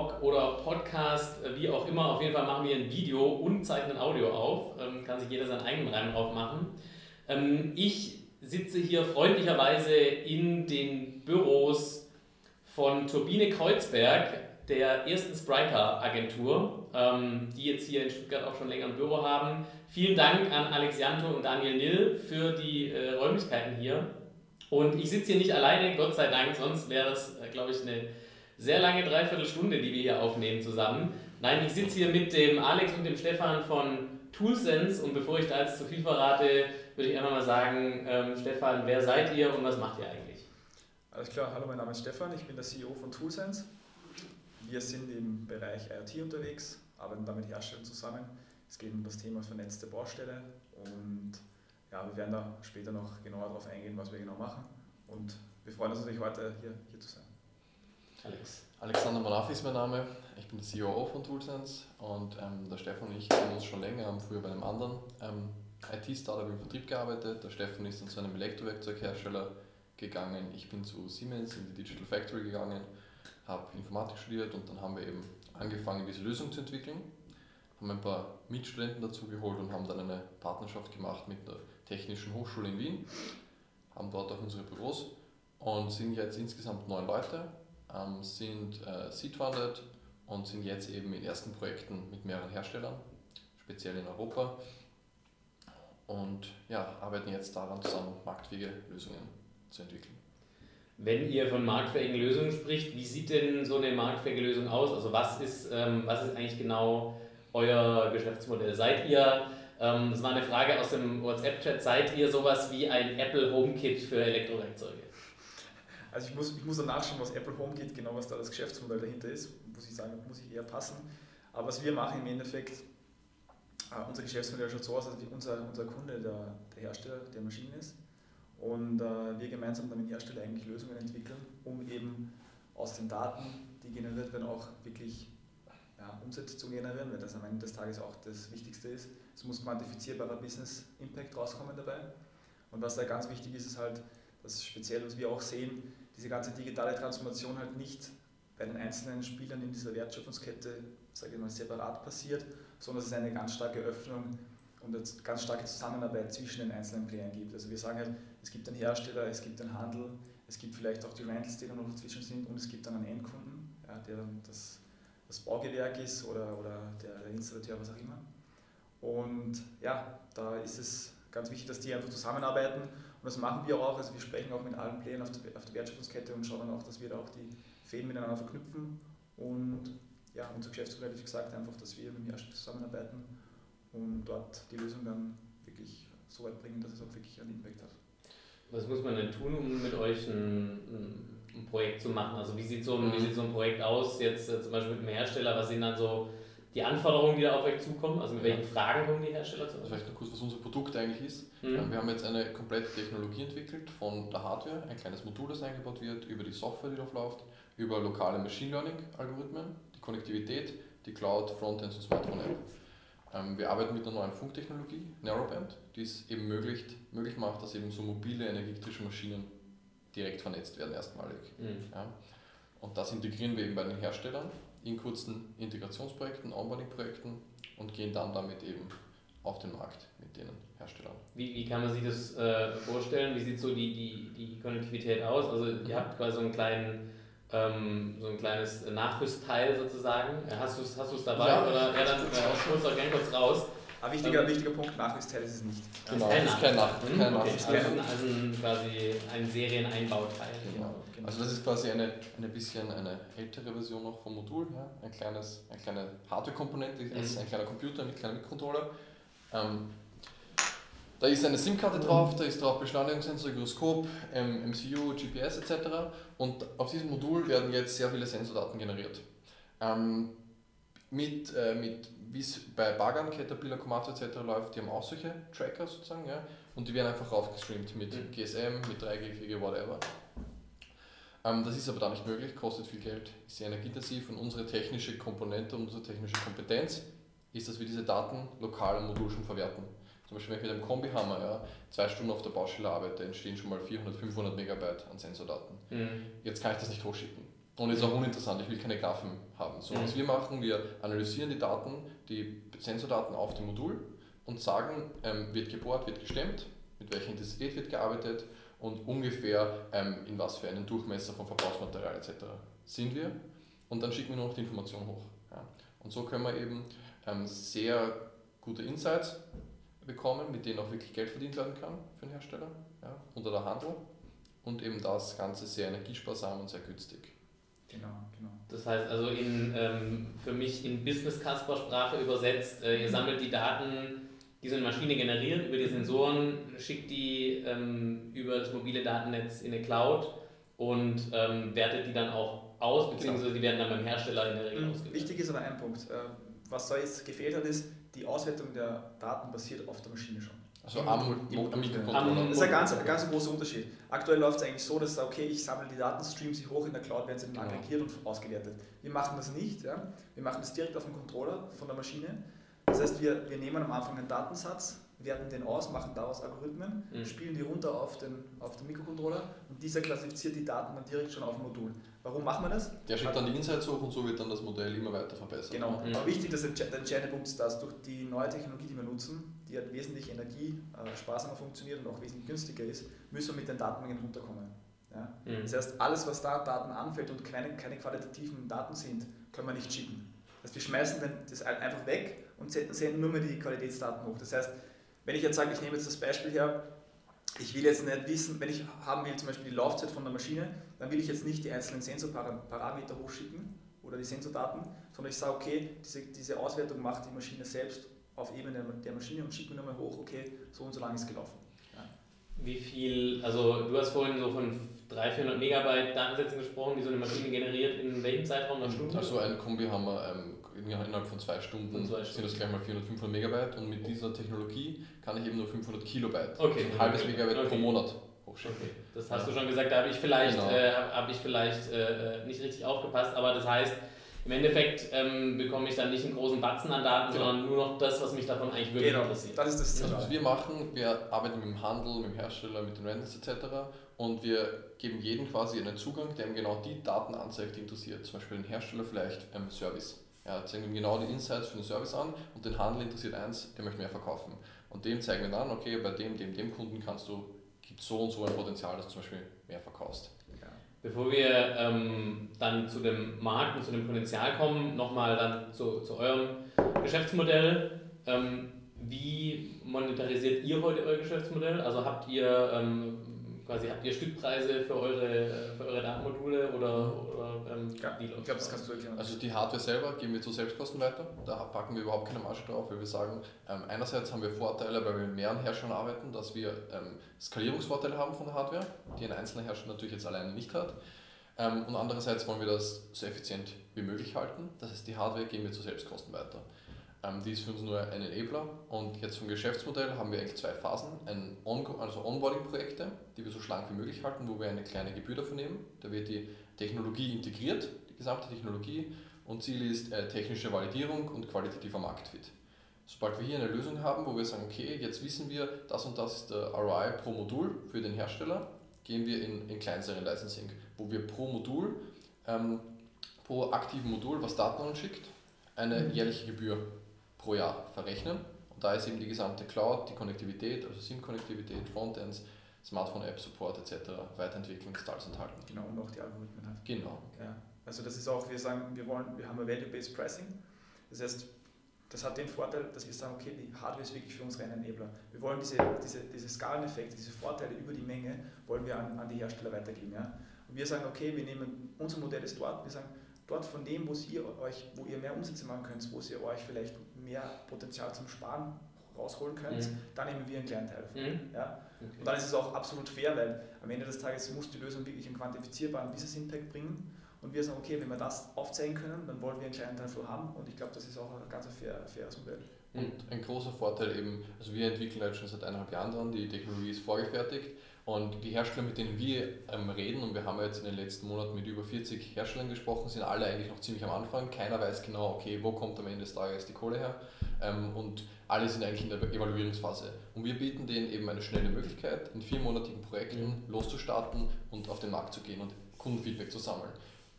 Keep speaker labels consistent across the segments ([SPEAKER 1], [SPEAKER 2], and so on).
[SPEAKER 1] Vlog oder Podcast, wie auch immer. Auf jeden Fall machen wir ein Video und zeichnen Audio auf. Ähm, kann sich jeder seinen eigenen Reim drauf machen. Ähm, ich sitze hier freundlicherweise in den Büros von Turbine Kreuzberg, der ersten Spriker-Agentur, ähm, die jetzt hier in Stuttgart auch schon länger ein Büro haben. Vielen Dank an Alex Janto und Daniel Nill für die äh, Räumlichkeiten hier. Und ich sitze hier nicht alleine, Gott sei Dank, sonst wäre es, äh, glaube ich, eine sehr lange Dreiviertelstunde, die wir hier aufnehmen zusammen. Nein, ich sitze hier mit dem Alex und dem Stefan von Toolsense und bevor ich da jetzt zu viel verrate, würde ich einfach mal sagen, ähm, Stefan, wer seid ihr und was macht ihr eigentlich?
[SPEAKER 2] Alles klar, hallo, mein Name ist Stefan, ich bin der CEO von Toolsense. Wir sind im Bereich IoT unterwegs, arbeiten da mit Herstellern zusammen. Es geht um das Thema vernetzte Baustelle und ja, wir werden da später noch genauer darauf eingehen, was wir genau machen. Und wir freuen uns natürlich heute hier, hier zu sein.
[SPEAKER 3] Alex. Alexander Malafi ist mein Name. Ich bin der CEO von Toolsense und ähm, der Stefan und ich kennen uns schon länger, haben früher bei einem anderen ähm, IT-Startup im Vertrieb gearbeitet. Der Stefan ist dann zu einem Elektrowerkzeughersteller gegangen. Ich bin zu Siemens in die Digital Factory gegangen, habe Informatik studiert und dann haben wir eben angefangen, diese Lösung zu entwickeln. Haben ein paar Mitstudenten dazu geholt und haben dann eine Partnerschaft gemacht mit der Technischen Hochschule in Wien, haben dort auch unsere Büros und sind jetzt insgesamt neun Leute, ähm, sind äh, seed-funded und sind jetzt eben in ersten Projekten mit mehreren Herstellern, speziell in Europa und ja, arbeiten jetzt daran zusammen, marktfähige Lösungen zu entwickeln.
[SPEAKER 1] Wenn ihr von marktfähigen Lösungen spricht, wie sieht denn so eine marktfähige Lösung aus? Also was ist, ähm, was ist eigentlich genau euer Geschäftsmodell? Seid ihr ähm, das war eine Frage aus dem WhatsApp-Chat. Seid ihr sowas wie ein Apple HomeKit für Elektrowerkzeuge?
[SPEAKER 2] Also ich muss, ich muss dann nachschauen, was Apple HomeKit, genau was da das Geschäftsmodell dahinter ist, muss ich sagen, muss ich eher passen. Aber was wir machen im Endeffekt, äh, unser Geschäftsmodell schaut so aus, dass unser, unser Kunde der, der Hersteller der Maschinen ist und äh, wir gemeinsam mit Hersteller eigentlich Lösungen entwickeln, um eben aus den Daten, die generiert werden, auch wirklich ja, Umsätze zu generieren, weil das am Ende des Tages auch das Wichtigste ist. Es muss quantifizierbarer Business Impact rauskommen dabei. Und was da ganz wichtig ist, ist halt, dass speziell, was wir auch sehen, diese ganze digitale Transformation halt nicht bei den einzelnen Spielern in dieser Wertschöpfungskette, sage ich mal, separat passiert, sondern es eine ganz starke Öffnung und eine ganz starke Zusammenarbeit zwischen den einzelnen Playern gibt. Also wir sagen halt, es gibt einen Hersteller, es gibt einen Handel, es gibt vielleicht auch die Rentals, die da noch dazwischen sind und es gibt dann einen Endkunden, ja, der dann das, das Baugewerk ist oder, oder der, der Installateur, was auch immer. Und ja, da ist es ganz wichtig, dass die einfach zusammenarbeiten. Und das machen wir auch. Also wir sprechen auch mit allen Playern auf der, auf der Wertschöpfungskette und schauen dann auch, dass wir da auch die Fäden miteinander verknüpfen. Und ja, unser Geschäftsmodell, wie gesagt, einfach, dass wir mit dem Hersteller zusammenarbeiten und dort die Lösung dann wirklich so weit bringen, dass es auch wirklich einen Impact hat.
[SPEAKER 1] Was muss man denn tun, um mit euch ein, ein Projekt zu machen? Also wie sieht so ein, wie sieht so ein Projekt aus, jetzt äh, zum Beispiel mit einem Hersteller, was sind dann so die Anforderungen, die da auf euch zukommen? Also mit welchen Fragen kommen die Hersteller zu
[SPEAKER 3] euch? Vielleicht noch kurz, was unser Produkt eigentlich ist. Mhm. Wir haben jetzt eine komplette Technologie entwickelt von der Hardware, ein kleines Modul, das eingebaut wird, über die Software, die drauf läuft, über lokale Machine Learning-Algorithmen, die Konnektivität, die Cloud, Frontends und Smartphone-App. Ähm, wir arbeiten mit einer neuen Funktechnologie, Narrowband, die es eben möglich, möglich macht, dass eben so mobile energetische Maschinen direkt vernetzt werden, erstmalig. Mhm. Ja. Und das integrieren wir eben bei den Herstellern in kurzen Integrationsprojekten, Onboarding-Projekten und gehen dann damit eben auf den Markt mit den Herstellern.
[SPEAKER 1] Wie, wie kann man sich das äh, vorstellen? Wie sieht so die, die, die Konnektivität aus? Also ihr mhm. habt quasi so einen kleinen ähm, so ein kleines Nachrüstteil sozusagen. Hast du es hast dabei? Ja, oder ja, dann äh, holst du gerne kurz raus.
[SPEAKER 2] Ein wichtiger, ähm, wichtiger Punkt, Nachrüstteil ist es nicht.
[SPEAKER 3] Genau, ist kein, ist kein, Nach
[SPEAKER 1] hm? okay. Nachrüstteil. Also, also quasi ein Serieneinbauteil.
[SPEAKER 3] Genau. genau. Also das ist quasi eine, eine bisschen eine ältere Version noch vom Modul. Ja? Ein kleines, eine kleine Hardware-Komponente, mhm. ein kleiner Computer mit kleinem Mikrocontroller. Ähm, da ist eine SIM-Karte drauf, da ist drauf Beschleunigungssensor, Gyroskop, ähm, MCU, GPS etc. Und auf diesem Modul werden jetzt sehr viele Sensordaten generiert. Ähm, mit, äh, mit wie es bei Bagan, Caterpillar, Komatsu etc. läuft, die haben auch solche Tracker sozusagen, ja, und die werden einfach raufgestreamt mit mhm. GSM, mit 3G, 4G, whatever. Ähm, das ist aber da nicht möglich, kostet viel Geld, ist sehr energieintensiv und unsere technische Komponente, unsere technische Kompetenz ist, dass wir diese Daten lokal im Modul schon verwerten. Zum Beispiel, wenn ich mit einem Kombihammer ja, zwei Stunden auf der Baustelle arbeite, entstehen schon mal 400, 500 Megabyte an Sensordaten. Mhm. Jetzt kann ich das nicht hochschicken. Und ist auch uninteressant, ich will keine Graphen haben. So, mhm. was wir machen, wir analysieren die Daten, die Sensordaten auf dem Modul und sagen, ähm, wird gebohrt, wird gestemmt, mit welcher Intensität wird gearbeitet und ungefähr ähm, in was für einen Durchmesser von Verbrauchsmaterial etc. sind wir. Und dann schicken wir nur noch die Information hoch. Ja. Und so können wir eben ähm, sehr gute Insights bekommen, mit denen auch wirklich Geld verdient werden kann für den Hersteller ja, unter der Handel und eben das Ganze sehr energiesparsam und sehr günstig.
[SPEAKER 1] Genau, genau. Das heißt also in, ähm, für mich in Business-Casper-Sprache übersetzt, äh, ihr mhm. sammelt die Daten, die so eine Maschine generiert, über die Sensoren, schickt die ähm, über das mobile Datennetz in eine Cloud und ähm, wertet die dann auch aus, beziehungsweise genau. die werden dann beim Hersteller in der Regel
[SPEAKER 2] mhm. ausgewertet. Wichtig ist aber ein Punkt. Äh, was da jetzt gefehlt hat, ist, die Auswertung der Daten basiert auf der Maschine schon.
[SPEAKER 3] Also am,
[SPEAKER 2] Mikrocontroller. Das ist ein ganz, ein ganz großer Unterschied. Aktuell läuft es eigentlich so, dass okay, ich sammle die Daten, streame sie hoch in der Cloud, werden sie dann genau. aggregiert und ausgewertet. Wir machen das nicht. Ja? Wir machen das direkt auf dem Controller von der Maschine. Das heißt, wir, wir nehmen am Anfang einen Datensatz, werten den aus, machen daraus Algorithmen, mhm. spielen die runter auf den, auf den Mikrocontroller und dieser klassifiziert die Daten dann direkt schon auf dem Modul. Warum machen wir das?
[SPEAKER 3] Der schickt dann die Insights hoch und so wird dann das Modell immer weiter verbessert.
[SPEAKER 2] Genau. Mhm. Aber wichtig, dass der entscheidende Punkt ist, dass durch die neue Technologie, die wir nutzen, die halt wesentlich energiesparsamer äh, funktioniert und auch wesentlich günstiger ist, müssen wir mit den Datenmengen runterkommen. Ja? Mhm. Das heißt, alles, was da Daten anfällt und keine, keine qualitativen Daten sind, können wir nicht schicken. Das heißt, wir schmeißen das einfach weg und senden nur mehr die Qualitätsdaten hoch. Das heißt, wenn ich jetzt sage, ich nehme jetzt das Beispiel her, ich will jetzt nicht wissen, wenn ich haben will zum Beispiel die Laufzeit von der Maschine, dann will ich jetzt nicht die einzelnen Sensorparameter hochschicken oder die Sensordaten, sondern ich sage, okay, diese, diese Auswertung macht die Maschine selbst auf Ebene der Maschine und schickt mir nochmal hoch, okay, so und so lang ist gelaufen. Ja.
[SPEAKER 1] Wie viel, also du hast vorhin so von 300, 400 Megabyte Datensätzen gesprochen, die so eine Maschine generiert, in welchem Zeitraum
[SPEAKER 3] einer Stunde? Also ein Kombi haben wir ähm, innerhalb von zwei Stunden, von zwei Stunden. sind das gleich mal 400, 500 Megabyte und mit dieser Technologie kann ich eben nur 500 Kilobyte,
[SPEAKER 1] okay.
[SPEAKER 3] ein halbes Megabyte okay. pro Monat hochschicken. Okay.
[SPEAKER 1] Das hast ja. du schon gesagt, da habe ich vielleicht, genau. äh, hab ich vielleicht äh, nicht richtig aufgepasst, aber das heißt, im Endeffekt ähm, bekomme ich dann nicht einen großen Batzen an Daten, genau. sondern nur noch das, was mich davon eigentlich wirklich genau. interessiert.
[SPEAKER 3] Das ist das Ziel. Also, was wir machen, wir arbeiten mit dem Handel, mit dem Hersteller, mit den Rentals etc. Und wir geben jedem quasi einen Zugang, der ihm genau die Daten anzeigt, die interessiert. Zum Beispiel den Hersteller vielleicht ähm, Service. Ja, zeigen ihm genau die Insights für den Service an und den Handel interessiert eins, der möchte mehr verkaufen. Und dem zeigen wir dann, okay, bei dem, dem, dem Kunden kannst du, gibt so und so ein Potenzial, dass du zum Beispiel mehr verkaufst.
[SPEAKER 1] Bevor wir ähm, dann zu dem Markt und zu dem Potenzial kommen, nochmal dann zu, zu eurem Geschäftsmodell. Ähm, wie monetarisiert ihr heute euer Geschäftsmodell? Also habt ihr ähm, quasi habt ihr Stückpreise für eure, für eure Datenmodule oder, oder
[SPEAKER 3] ähm, ja, ich glaube, das kannst du erklären. Also die Hardware selber geben wir zu Selbstkosten weiter. Da packen wir überhaupt keine Marge drauf, weil wir sagen, ähm, einerseits haben wir Vorteile, weil wir mit mehreren Herstellern arbeiten, dass wir ähm, Skalierungsvorteile haben von der Hardware, die ein einzelner Hersteller natürlich jetzt alleine nicht hat. Ähm, und andererseits wollen wir das so effizient wie möglich halten. Das heißt, die Hardware geben wir zu Selbstkosten weiter. Ähm, die ist für uns nur ein Enabler. Und jetzt vom Geschäftsmodell haben wir eigentlich zwei Phasen. Ein On also Onboarding-Projekte, die wir so schlank wie möglich halten, wo wir eine kleine Gebühr dafür nehmen. Da wird die Technologie integriert, die gesamte Technologie. Und Ziel ist äh, technische Validierung und qualitativer Marktfit. Sobald wir hier eine Lösung haben, wo wir sagen, okay, jetzt wissen wir, das und das ist der ROI pro Modul für den Hersteller, gehen wir in, in kleineren Licensing, wo wir pro Modul, ähm, pro aktiven Modul, was Daten uns schickt, eine jährliche Gebühr pro Jahr verrechnen. Und da ist eben die gesamte Cloud, die Konnektivität, also SIM-Konnektivität, Frontends, Smartphone-App-Support etc., Weiterentwicklungsstars enthalten.
[SPEAKER 2] Genau, und auch die Algorithmen
[SPEAKER 3] hat. Genau.
[SPEAKER 2] Ja. Also das ist auch, wir sagen, wir wollen, wir haben ein Value-Based Pricing. Das heißt, das hat den Vorteil, dass wir sagen, okay, die Hardware ist wirklich für uns rein Enabler. Wir wollen diese, diese, diese Skaleneffekte, diese Vorteile über die Menge, wollen wir an, an die Hersteller weitergeben. Ja? Und wir sagen, okay, wir nehmen, unser Modell ist dort, wir sagen, dort von dem, wo ihr euch, wo ihr mehr Umsätze machen könnt, wo ihr euch vielleicht mehr Potenzial zum Sparen rausholen könnt, mhm. dann nehmen wir einen kleinen Teil davon. Mhm. Ja? Okay. Und dann ist es auch absolut fair, weil am Ende des Tages muss die Lösung wirklich einen quantifizierbaren Business Impact bringen. Und wir sagen, okay, wenn wir das aufzeigen können, dann wollen wir einen kleinen Teil davon haben. Und ich glaube, das ist auch ein ganz fair, faires Modell.
[SPEAKER 3] Und ein großer Vorteil eben, also wir entwickeln jetzt schon seit eineinhalb Jahren dran, die Technologie ist vorgefertigt und die Hersteller, mit denen wir ähm, reden, und wir haben jetzt in den letzten Monaten mit über 40 Herstellern gesprochen, sind alle eigentlich noch ziemlich am Anfang. Keiner weiß genau, okay, wo kommt am Ende des Tages die Kohle her. ähm, und alle sind eigentlich in der Evaluierungsphase. Und wir bieten denen eben eine schnelle Möglichkeit, in viermonatigen Projekten mhm. loszustarten und auf den Markt zu gehen und Kundenfeedback zu sammeln.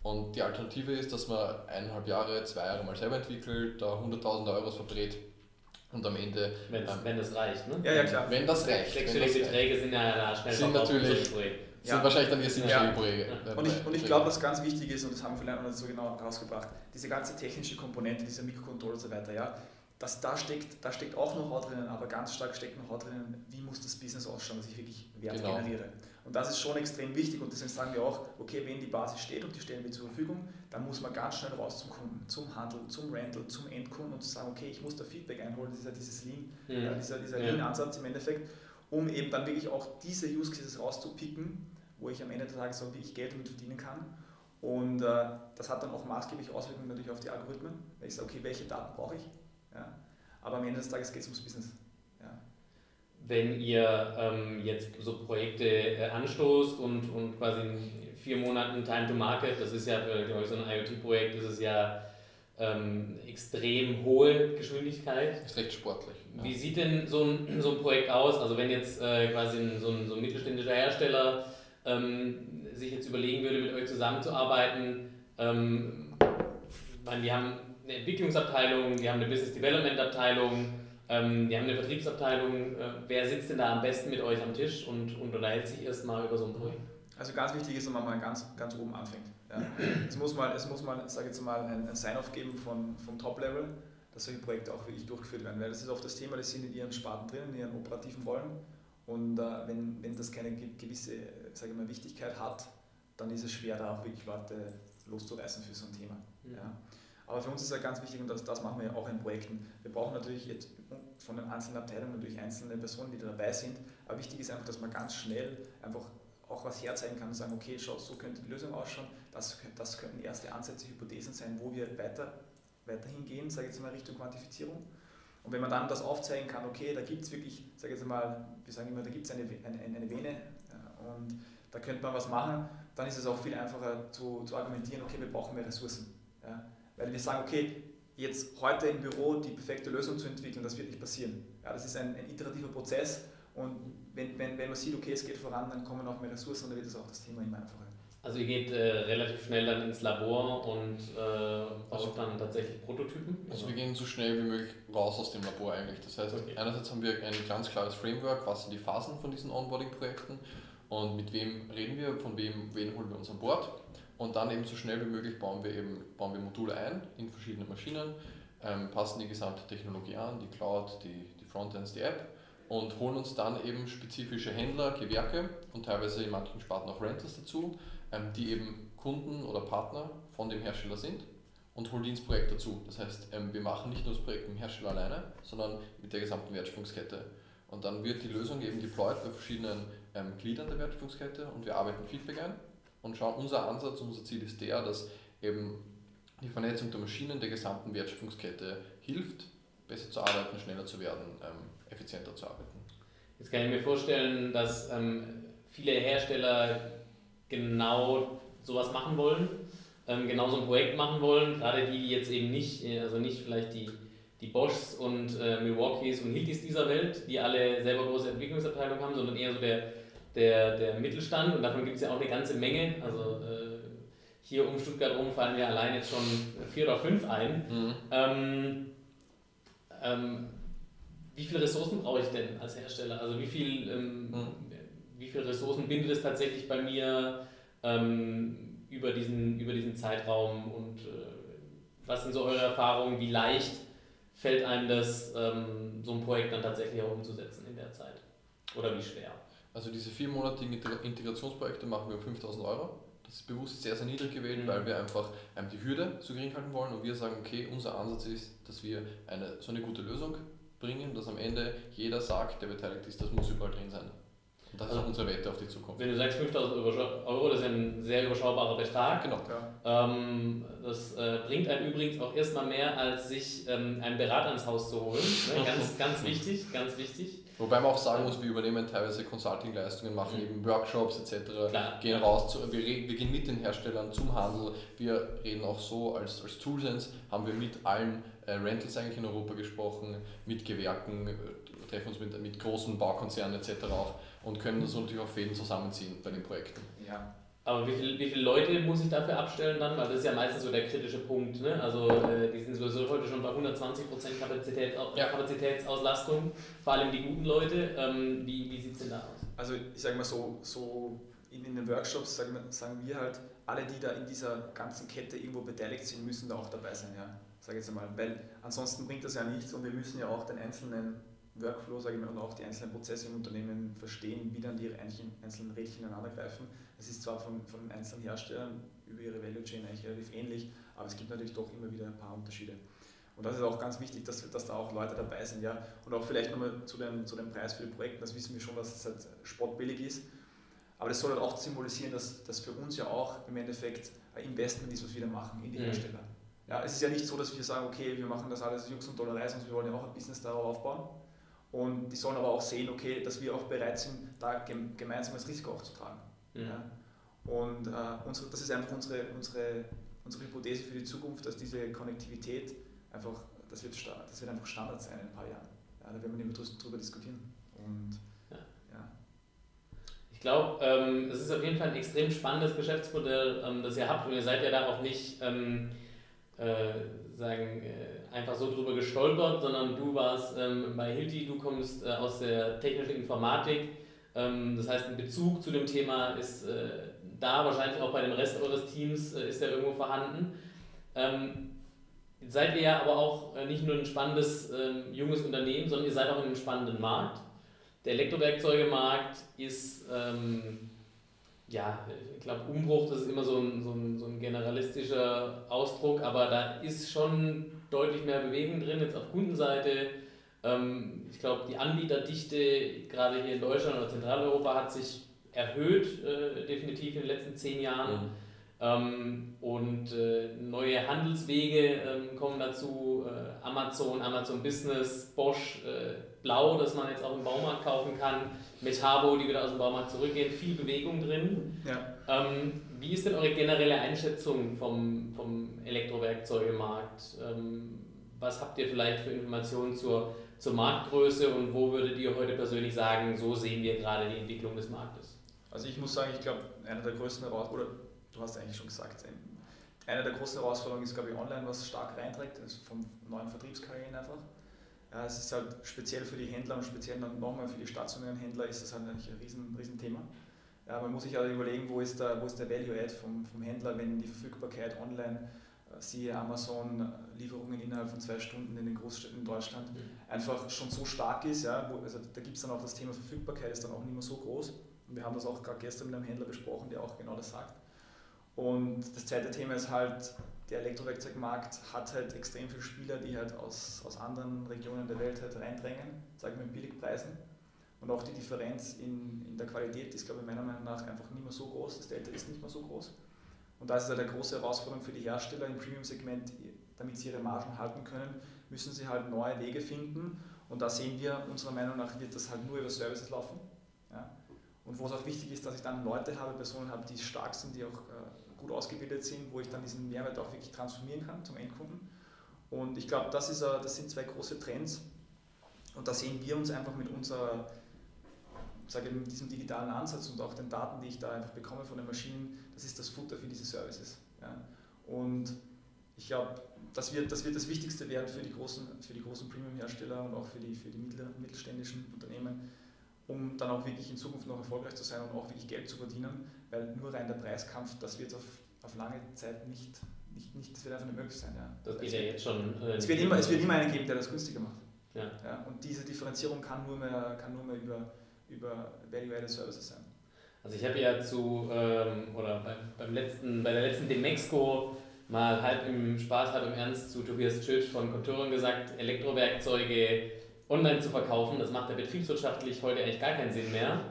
[SPEAKER 3] Und die Alternative ist, dass man eineinhalb Jahre, zwei Jahre mal selber entwickelt, da hunderttausende Euros verdreht und am Ende.
[SPEAKER 1] Ähm, wenn das reicht, ne?
[SPEAKER 3] Ja, ja, klar. Wenn das reicht.
[SPEAKER 1] Sechsstellige Beträge sind ja da schnell
[SPEAKER 3] sind natürlich sind ja. wahrscheinlich dann eher siebenstellige Projekte.
[SPEAKER 2] Ja. Und ich, und ich glaube, was ganz wichtig ist, und das haben wir vielleicht noch nicht so genau rausgebracht, diese ganze technische Komponente, dieser Mikrocontroller und so weiter, ja, das, da, steckt, da steckt auch Know-how drinnen, aber ganz stark steckt Know-how drinnen, wie muss das Business ausschauen, dass ich wirklich Wert genau. generiere. Und das ist schon extrem wichtig und deswegen sagen wir auch, okay, wenn die Basis steht und die stellen wir zur Verfügung, dann muss man ganz schnell raus zum Kunden, zum Handel, zum Rental, zum Endkunden und zu sagen, okay, ich muss da Feedback einholen, dieser, dieses Lean, mhm. ja, dieser, dieser ja. Lean-Ansatz im Endeffekt, um eben dann wirklich auch diese Use Cases rauszupicken, wo ich am Ende des Tages auch wirklich Geld damit verdienen kann. Und äh, das hat dann auch maßgeblich Auswirkungen natürlich auf die Algorithmen, weil ich sage, okay, welche Daten brauche ich? Ja. Aber am Ende des Tages geht es ums Business
[SPEAKER 1] wenn ihr ähm, jetzt so Projekte äh, anstoßt und, und quasi in vier Monaten Time to Market, das ist ja für euch so ein IoT-Projekt, das ist ja ähm, extrem hohe Geschwindigkeit.
[SPEAKER 3] Ist recht sportlich.
[SPEAKER 1] Ja. Wie sieht denn so ein, so ein Projekt aus? Also wenn jetzt äh, quasi ein, so, ein, so ein mittelständischer Hersteller ähm, sich jetzt überlegen würde, mit euch zusammenzuarbeiten, ähm, meine, die haben eine Entwicklungsabteilung, die haben eine Business Development Abteilung, ähm, wir haben eine Vertriebsabteilung. Äh, wer sitzt denn da am besten mit euch am Tisch und, und unterhält sich erstmal über so ein Projekt?
[SPEAKER 2] Also ganz wichtig ist, dass man mal ganz, ganz oben anfängt. Ja. Es muss mal, es muss mal, sage jetzt mal, ein, ein Sign-off geben von, vom Top-Level, dass solche Projekte auch wirklich durchgeführt werden. Weil das ist oft das Thema, das sind in ihren Sparten drin, in ihren operativen Rollen. Und äh, wenn, wenn das keine gewisse sage ich mal, Wichtigkeit hat, dann ist es schwer, da auch wirklich Leute loszureißen für so ein Thema. Mhm. Ja. Aber für uns ist ja ganz wichtig, und das, das machen wir ja auch in Projekten, wir brauchen natürlich jetzt von den einzelnen Abteilungen natürlich einzelne Personen, die da dabei sind, aber wichtig ist einfach, dass man ganz schnell einfach auch was herzeigen kann und sagen, okay, schau, so könnte die Lösung ausschauen, das, das könnten erste Ansätze, Hypothesen sein, wo wir weiter, weiterhin gehen, sage ich jetzt mal Richtung Quantifizierung. Und wenn man dann das aufzeigen kann, okay, da gibt es wirklich, sage ich jetzt mal, wir sagen immer, da gibt es eine, eine, eine Vene und da könnte man was machen, dann ist es auch viel einfacher zu, zu argumentieren, okay, wir brauchen mehr Ressourcen. Weil wir sagen, okay, jetzt heute im Büro die perfekte Lösung zu entwickeln, das wird nicht passieren. Ja, das ist ein, ein iterativer Prozess und wenn, wenn, wenn man sieht, okay, es geht voran, dann kommen auch mehr Ressourcen und dann wird es auch das Thema immer einfacher.
[SPEAKER 1] Also ihr geht äh, relativ schnell dann ins Labor und äh, baut also, dann tatsächlich Prototypen?
[SPEAKER 3] Also wir gehen so schnell wie möglich raus aus dem Labor eigentlich. Das heißt, okay. einerseits haben wir ein ganz klares Framework, was sind die Phasen von diesen Onboarding-Projekten und mit wem reden wir, von wem, wen holen wir uns an Bord. Und dann eben so schnell wie möglich bauen wir eben bauen wir Module ein in verschiedene Maschinen, ähm, passen die gesamte Technologie an, die Cloud, die, die Frontends, die App und holen uns dann eben spezifische Händler, Gewerke und teilweise in manchen Sparten auch Rentals dazu, ähm, die eben Kunden oder Partner von dem Hersteller sind und holen die ins Projekt dazu. Das heißt, ähm, wir machen nicht nur das Projekt mit dem Hersteller alleine, sondern mit der gesamten Wertschöpfungskette. Und dann wird die Lösung eben deployed bei verschiedenen ähm, Gliedern der Wertschöpfungskette und wir arbeiten Feedback ein und schauen, unser Ansatz, unser Ziel ist der, dass eben die Vernetzung der Maschinen der gesamten Wertschöpfungskette hilft, besser zu arbeiten, schneller zu werden, ähm, effizienter zu arbeiten.
[SPEAKER 1] Jetzt kann ich mir vorstellen, dass ähm, viele Hersteller genau sowas machen wollen, ähm, genau so ein Projekt machen wollen, gerade die, die jetzt eben nicht, äh, also nicht vielleicht die, die Boschs und äh, Milwaukees und Hiltis dieser Welt, die alle selber große Entwicklungsabteilungen haben, sondern eher so der der, der Mittelstand und davon gibt es ja auch eine ganze Menge. Also äh, hier um Stuttgart rum fallen mir allein jetzt schon vier oder fünf ein. Mhm. Ähm, ähm, wie viele Ressourcen brauche ich denn als Hersteller? Also wie viel, ähm, mhm. wie viele Ressourcen bindet es tatsächlich bei mir ähm, über, diesen, über diesen Zeitraum und äh, was sind so eure Erfahrungen? Wie leicht fällt einem das, ähm, so ein Projekt dann tatsächlich auch umzusetzen in der Zeit? Oder wie schwer?
[SPEAKER 3] Also diese viermonatigen Integrationsprojekte machen wir um 5000 Euro. Das ist bewusst sehr, sehr niedrig gewählt, mhm. weil wir einfach ähm, die Hürde so gering halten wollen und wir sagen, okay, unser Ansatz ist, dass wir eine, so eine gute Lösung bringen, dass am Ende jeder sagt, der beteiligt ist, das muss überall drin sein. Und das also, ist auch unsere Wette auf die Zukunft.
[SPEAKER 1] Wenn du sagst 5000 Euro, das ist ein sehr überschaubarer Betrag.
[SPEAKER 3] Genau.
[SPEAKER 1] Ja. Ähm, das äh, bringt einen übrigens auch erstmal mehr, als sich ähm, ein Berater ins Haus zu holen. Ne? Ganz, ganz wichtig, ganz wichtig.
[SPEAKER 3] Wobei man auch sagen muss, wir übernehmen teilweise Consulting-Leistungen, machen mhm. eben Workshops etc., Klar. gehen raus, zu, wir, wir, gehen mit den Herstellern zum Handel, wir reden auch so als, als Toolsense, haben wir mit allen äh, Rentals eigentlich in Europa gesprochen, mit Gewerken, äh, treffen uns mit, mit großen Baukonzernen etc. auch und können das natürlich auch Fäden zusammenziehen bei den Projekten.
[SPEAKER 1] Ja. Aber wie, viel, wie viele Leute muss ich dafür abstellen dann? Weil das ist ja meistens so der kritische Punkt. Ne? Also äh, die sind sowieso heute schon bei 120% Kapazität, ja. Kapazitätsauslastung, vor allem die guten Leute. Ähm, wie wie sieht es denn da aus?
[SPEAKER 2] Also ich sage mal so, so in, in den Workshops sagen wir, sagen wir halt, alle, die da in dieser ganzen Kette irgendwo beteiligt sind, müssen da auch dabei sein. Ja? Sage jetzt einmal, weil ansonsten bringt das ja nichts und wir müssen ja auch den einzelnen Workflow, sage ich mal, und auch die einzelnen Prozesse im Unternehmen verstehen, wie dann die einzelnen Rädchen ineinander greifen. Es ist zwar von, von einzelnen Herstellern über ihre Value Chain eigentlich relativ ähnlich, aber es gibt natürlich doch immer wieder ein paar Unterschiede. Und das ist auch ganz wichtig, dass, dass da auch Leute dabei sind. Ja? Und auch vielleicht nochmal zu dem, zu dem Preis für die Projekte, das wissen wir schon, dass es halt spottbillig ist. Aber das soll halt auch symbolisieren, dass das für uns ja auch im Endeffekt ein Investment ist, was wir da machen in die mhm. Hersteller. Ja, es ist ja nicht so, dass wir sagen, okay, wir machen das alles Jux und Dollerei, sondern wir wollen ja auch ein Business darauf aufbauen. Und die sollen aber auch sehen, okay, dass wir auch bereit sind, da gemeinsam das Risiko auch zu tragen. Mhm. Ja. Und äh, unsere, das ist einfach unsere, unsere, unsere Hypothese für die Zukunft, dass diese Konnektivität einfach, das wird, das wird einfach Standard sein in ein paar Jahren. Ja, da werden wir nicht mehr drüber diskutieren. Und, ja. ja.
[SPEAKER 1] Ich glaube, ähm, es ist auf jeden Fall ein extrem spannendes Geschäftsmodell, ähm, das ihr habt und ihr seid ja da auch nicht ähm, äh, sagen, äh, einfach so drüber gestolpert, sondern du warst ähm, bei Hilti, du kommst äh, aus der technischen Informatik. Ähm, das heißt, ein Bezug zu dem Thema ist äh, da, wahrscheinlich auch bei dem Rest eures Teams äh, ist der irgendwo vorhanden. Ähm, jetzt seid ihr ja aber auch äh, nicht nur ein spannendes ähm, junges Unternehmen, sondern ihr seid auch in einem spannenden Markt. Der Elektrowerkzeugemarkt ist ähm, ja, ich glaube, Umbruch, das ist immer so ein, so, ein, so ein generalistischer Ausdruck, aber da ist schon deutlich mehr Bewegung drin, jetzt auf Kundenseite. Ähm, ich glaube, die Anbieterdichte, gerade hier in Deutschland oder Zentraleuropa, hat sich erhöht, äh, definitiv in den letzten zehn Jahren. Mhm. Ähm, und äh, neue Handelswege ähm, kommen dazu. Äh, Amazon, Amazon Business, Bosch, äh, Blau, das man jetzt auch im Baumarkt kaufen kann. Metabo, die wieder aus dem Baumarkt zurückgehen. Viel Bewegung drin. Ja. Ähm, wie ist denn eure generelle Einschätzung vom, vom Elektrowerkzeugemarkt? Ähm, was habt ihr vielleicht für Informationen zur, zur Marktgröße und wo würdet ihr heute persönlich sagen, so sehen wir gerade die Entwicklung des Marktes?
[SPEAKER 2] Also ich muss sagen, ich glaube, einer der größten Herausforderungen, du hast eigentlich schon gesagt, eine der großen Herausforderungen ist, glaube ich, online, was stark reinträgt, also vom neuen Vertriebskarrieren einfach. Ja, es ist halt speziell für die Händler und speziell nochmal für die stationären Händler ist das halt eigentlich ein riesen, riesen Thema. Ja, man muss sich halt überlegen, wo ist der, wo ist der Value-Add vom, vom Händler, wenn die Verfügbarkeit online, äh, siehe Amazon, Lieferungen innerhalb von zwei Stunden in den Großstädten in Deutschland, mhm. einfach schon so stark ist. Ja, wo, also da gibt es dann auch das Thema Verfügbarkeit, ist dann auch nicht mehr so groß. Und wir haben das auch gerade gestern mit einem Händler besprochen, der auch genau das sagt. Und das zweite Thema ist halt, der Elektrowerkzeugmarkt hat halt extrem viele Spieler, die halt aus, aus anderen Regionen der Welt halt reindrängen, sagen wir mit Billigpreisen. Und auch die Differenz in, in der Qualität ist, glaube ich, meiner Meinung nach einfach nicht mehr so groß. Das Delta ist nicht mehr so groß. Und da ist halt eine große Herausforderung für die Hersteller im Premium-Segment, damit sie ihre Margen halten können, müssen sie halt neue Wege finden. Und da sehen wir, unserer Meinung nach wird das halt nur über Services laufen. Ja. Und wo es auch wichtig ist, dass ich dann Leute habe, Personen habe, die stark sind, die auch äh, ausgebildet sind, wo ich dann diesen Mehrwert auch wirklich transformieren kann zum Endkunden. Und ich glaube, das, ist, das sind zwei große Trends. Und da sehen wir uns einfach mit unserer, sage ich, mit diesem digitalen Ansatz und auch den Daten, die ich da einfach bekomme von den Maschinen, das ist das Futter für diese Services. Ja. Und ich glaube, das wird, das wird das Wichtigste werden für die großen, großen Premium-Hersteller und auch für die, für die mittelständischen Unternehmen, um dann auch wirklich in Zukunft noch erfolgreich zu sein und auch wirklich Geld zu verdienen, weil nur rein der Preiskampf, das wird auf, auf lange Zeit nicht, nicht, nicht, das wird einfach nicht möglich sein. Ja.
[SPEAKER 1] Das geht ja jetzt schon.
[SPEAKER 2] Äh, es, wird immer, es wird immer einen geben, der das günstiger macht. Ja. Ja, und diese Differenzierung kann nur mehr, kann nur mehr über, über Value-Added Services sein.
[SPEAKER 1] Also ich habe ja zu, ähm, oder beim, beim letzten, bei der letzten Demexco mal halb im Spaß, halb im Ernst zu Tobias Tschitsch von Konturen gesagt, Elektrowerkzeuge online zu verkaufen, das macht ja betriebswirtschaftlich heute eigentlich gar keinen Sinn mehr.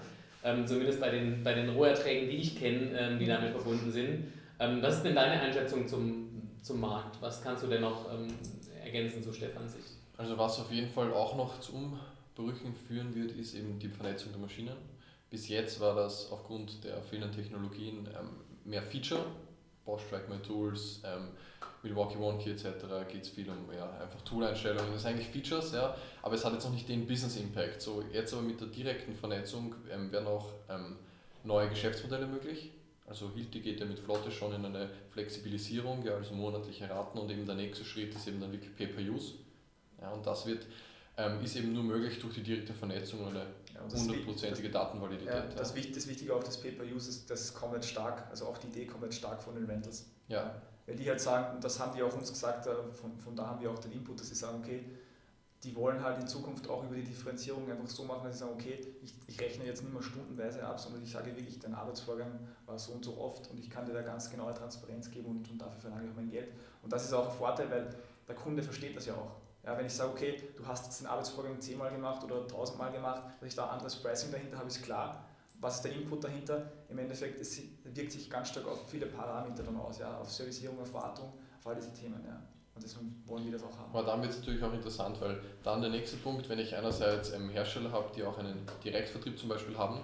[SPEAKER 1] Ähm, zumindest bei den, bei den Roherträgen, die ich kenne, ähm, die damit verbunden sind. Ähm, was ist denn deine Einschätzung zum, zum Markt? Was kannst du denn noch ähm, ergänzen zu Stefans Sicht?
[SPEAKER 3] Also was auf jeden Fall auch noch zu Brüchen führen wird, ist eben die Vernetzung der Maschinen. Bis jetzt war das aufgrund der vielen Technologien ähm, mehr Feature, Bosch Trackman Tools, ähm, Milwaukee OneKey etc. geht es viel um ja, einfach Tool-Einstellungen, das sind eigentlich Features, ja, aber es hat jetzt noch nicht den Business Impact. So, jetzt aber mit der direkten Vernetzung ähm, werden auch ähm, neue Geschäftsmodelle möglich. Also Hilti geht ja mit Flotte schon in eine Flexibilisierung, ja, also monatliche Raten und eben der nächste Schritt ist eben dann wirklich Pay-per-Use. Ja, und das wird, ähm, ist eben nur möglich durch die direkte Vernetzung und eine hundertprozentige ja, Datenvalidität.
[SPEAKER 2] Ja, das, ja. das Wichtige auch das Pay-per-Use ist, das kommt jetzt stark, also auch die Idee kommt jetzt stark von den Rentals. Ja. Weil die halt sagen, und das haben die auch uns gesagt, äh, von, von da haben wir auch den Input, dass sie sagen, okay, die wollen halt in Zukunft auch über die Differenzierung einfach so machen, dass sie sagen, okay, ich, ich rechne jetzt nicht mehr stundenweise ab, sondern ich sage wirklich, dein Arbeitsvorgang war so und so oft und ich kann dir da ganz genaue Transparenz geben und, und dafür verlange ich auch mein Geld. Und das ist auch ein Vorteil, weil der Kunde versteht das ja auch. Ja, wenn ich sage, okay, du hast jetzt den Arbeitsvorgang zehnmal gemacht oder tausendmal gemacht, dass ich da anderes Pricing dahinter habe, ist klar. Was ist der Input dahinter? Im Endeffekt, es wirkt sich ganz stark auf viele Parameter dann aus, ja, auf Servicierung, auf Wartung, auf all diese Themen. Ja. Und deswegen wollen wir das auch haben.
[SPEAKER 3] Aber dann wird es natürlich auch interessant, weil dann der nächste Punkt, wenn ich einerseits ähm, Hersteller habe, die auch einen Direktvertrieb zum Beispiel haben,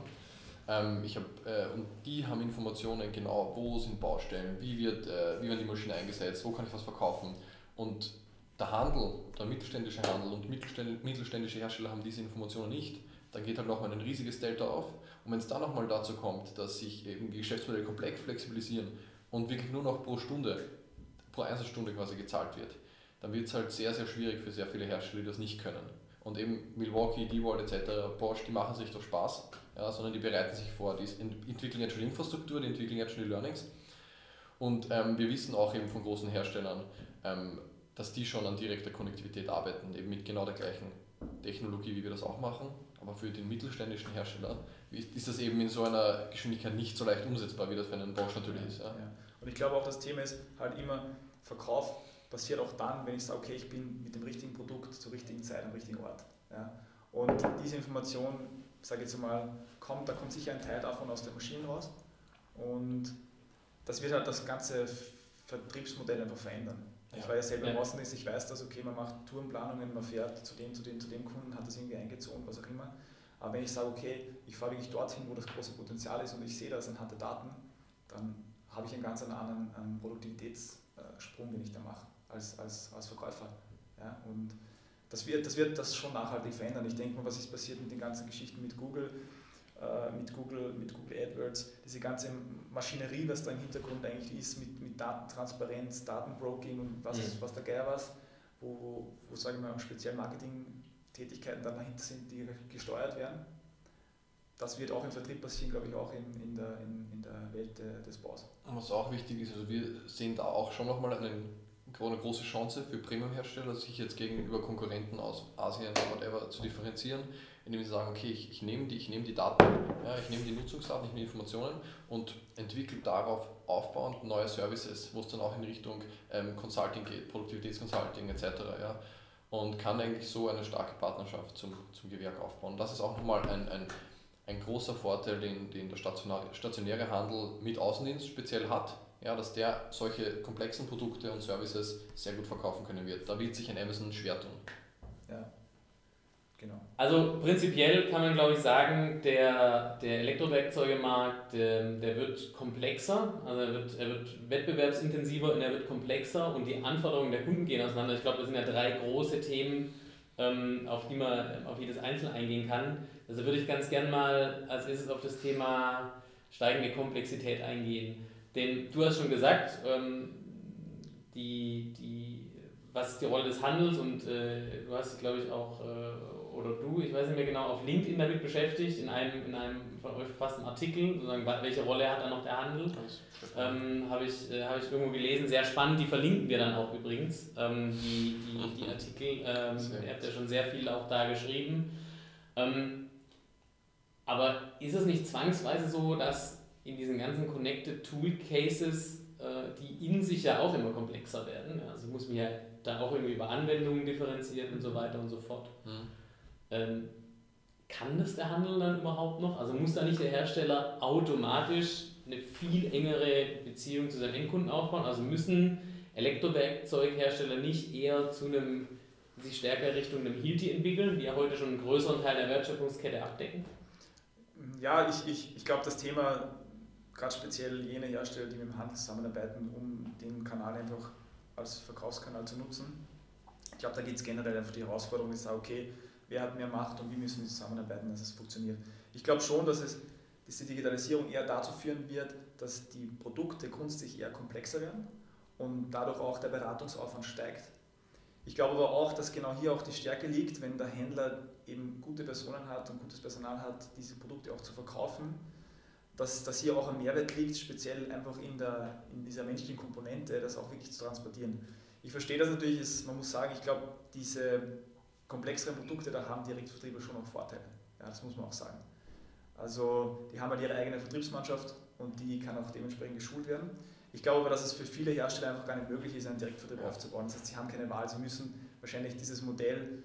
[SPEAKER 3] ähm, ich hab, äh, und die haben Informationen genau, wo sind Baustellen, wie, wird, äh, wie werden die Maschinen eingesetzt, wo kann ich was verkaufen. Und der Handel, der mittelständische Handel und mittelständische Hersteller haben diese Informationen nicht, dann geht halt nochmal ein riesiges Delta auf. Und wenn es dann nochmal dazu kommt, dass sich eben die Geschäftsmodelle komplett flexibilisieren und wirklich nur noch pro Stunde pro Einsatzstunde quasi gezahlt wird, dann wird es halt sehr, sehr schwierig für sehr viele Hersteller, die das nicht können. Und eben Milwaukee, DeWalt etc., Bosch, die machen sich doch Spaß, ja, sondern die bereiten sich vor, die entwickeln jetzt schon die Infrastruktur, die entwickeln jetzt schon die Learnings. Und ähm, wir wissen auch eben von großen Herstellern, ähm, dass die schon an direkter Konnektivität arbeiten, eben mit genau der gleichen Technologie, wie wir das auch machen. Aber für den mittelständischen Hersteller ist das eben in so einer Geschwindigkeit nicht so leicht umsetzbar, wie das für einen Bosch natürlich ist. Ja.
[SPEAKER 2] Ja. Und ich glaube auch, das Thema ist halt immer, Verkauf passiert auch dann, wenn ich sage, okay, ich bin mit dem richtigen Produkt zur richtigen Zeit am richtigen Ort. Ja. Und diese Information, sage ich jetzt mal, kommt, da kommt sicher ein Teil davon aus der Maschine raus. Und das wird halt das ganze Vertriebsmodell einfach verändern. Ja. Ich war ja selber im Außendienst, ich weiß das, okay, man macht Tourenplanungen, man fährt zu dem, zu dem, zu dem Kunden, hat das irgendwie eingezogen, was auch immer. Aber wenn ich sage, okay, ich fahre wirklich dorthin, wo das große Potenzial ist und ich sehe das anhand der Daten, dann habe ich einen ganz anderen Produktivitäts- Sprung, den ich da mache als, als, als Verkäufer. Ja, und das wird, das wird das schon nachhaltig verändern. Ich denke mal, was ist passiert mit den ganzen Geschichten mit Google, äh, mit Google, mit Google AdWords, diese ganze Maschinerie, was da im Hintergrund eigentlich ist, mit, mit Datentransparenz, Datenbroking und was, mhm. was der Geier was, wo, wo, wo sage ich mal, speziell Marketing-Tätigkeiten dann dahinter sind, die gesteuert werden. Das wird auch im Vertrieb passieren, glaube ich, auch in, in, der, in, in der Welt des Baus.
[SPEAKER 3] Was auch wichtig ist, also wir sehen da auch schon nochmal eine, große Chance für Premium-Hersteller, sich jetzt gegenüber Konkurrenten aus Asien oder whatever zu differenzieren, indem sie sagen, okay, ich, ich nehme die, nehm die Daten, ja, ich nehme die Nutzungsdaten, ich nehme die Informationen und entwickle darauf aufbauend neue Services, wo es dann auch in Richtung ähm, Consulting geht, Produktivitätsconsulting etc. Ja, und kann eigentlich so eine starke Partnerschaft zum, zum Gewerk aufbauen. Das ist auch nochmal ein ein großer Vorteil, den, den der stationäre Handel mit Außendienst speziell hat, ja, dass der solche komplexen Produkte und Services sehr gut verkaufen können wird. Da wird sich ein Amazon schwer tun.
[SPEAKER 2] Ja, genau.
[SPEAKER 1] Also prinzipiell kann man glaube ich sagen, der, der Elektrowerkzeugemarkt, der, ähm, der wird komplexer, also er wird, er wird wettbewerbsintensiver und er wird komplexer und die Anforderungen der Kunden gehen auseinander. Ich glaube, das sind ja drei große Themen, ähm, auf die man auf jedes Einzelne eingehen kann. Also würde ich ganz gern mal als erstes auf das Thema steigende Komplexität eingehen. Denn du hast schon gesagt, ähm, die, die, was ist die Rolle des Handels und äh, du hast, glaube ich, auch, äh, oder du, ich weiß nicht mehr genau, auf LinkedIn damit beschäftigt, in einem, in einem von euch verfassten Artikel, sozusagen, welche Rolle hat da noch der Handel? Ähm, Habe ich, äh, hab ich irgendwo gelesen, sehr spannend, die verlinken wir dann auch übrigens, ähm, die, die, die Artikel. Ähm, ihr habt ja schon sehr viel auch da geschrieben. Ähm, aber ist es nicht zwangsweise so, dass in diesen ganzen Connected Tool Cases äh, die in sich ja auch immer komplexer werden? Also muss man ja da auch irgendwie über Anwendungen differenzieren und so weiter und so fort. Mhm. Ähm, kann das der Handel dann überhaupt noch? Also muss da nicht der Hersteller automatisch eine viel engere Beziehung zu seinem Endkunden aufbauen? Also müssen Elektrowerkzeughersteller nicht eher zu einem sich stärker Richtung einem Hilti entwickeln, die ja heute schon einen größeren Teil der Wertschöpfungskette abdecken?
[SPEAKER 2] Ja, ich, ich, ich glaube, das Thema, gerade speziell jene Hersteller, die mit dem Handel zusammenarbeiten, um den Kanal einfach als Verkaufskanal zu nutzen, ich glaube, da geht es generell einfach die Herausforderung, ist okay, wer hat mehr Macht und wie müssen wir zusammenarbeiten, dass es funktioniert. Ich glaube schon, dass es dass die Digitalisierung eher dazu führen wird, dass die Produkte grundsätzlich eher komplexer werden und dadurch auch der Beratungsaufwand steigt. Ich glaube aber auch, dass genau hier auch die Stärke liegt, wenn der Händler eben gute Personen hat und gutes Personal hat, diese Produkte auch zu verkaufen, dass, dass hier auch ein Mehrwert liegt, speziell einfach in, der, in dieser menschlichen Komponente, das auch wirklich zu transportieren. Ich verstehe das natürlich, ist, man muss sagen, ich glaube, diese komplexeren Produkte, da haben Direktvertriebe schon auch Vorteile. Ja, das muss man auch sagen. Also die haben halt ihre eigene Vertriebsmannschaft und die kann auch dementsprechend geschult werden. Ich glaube aber, dass es für viele Hersteller einfach gar nicht möglich ist, einen Direktvertrieb aufzubauen. Das heißt, sie haben keine Wahl, sie müssen wahrscheinlich dieses Modell,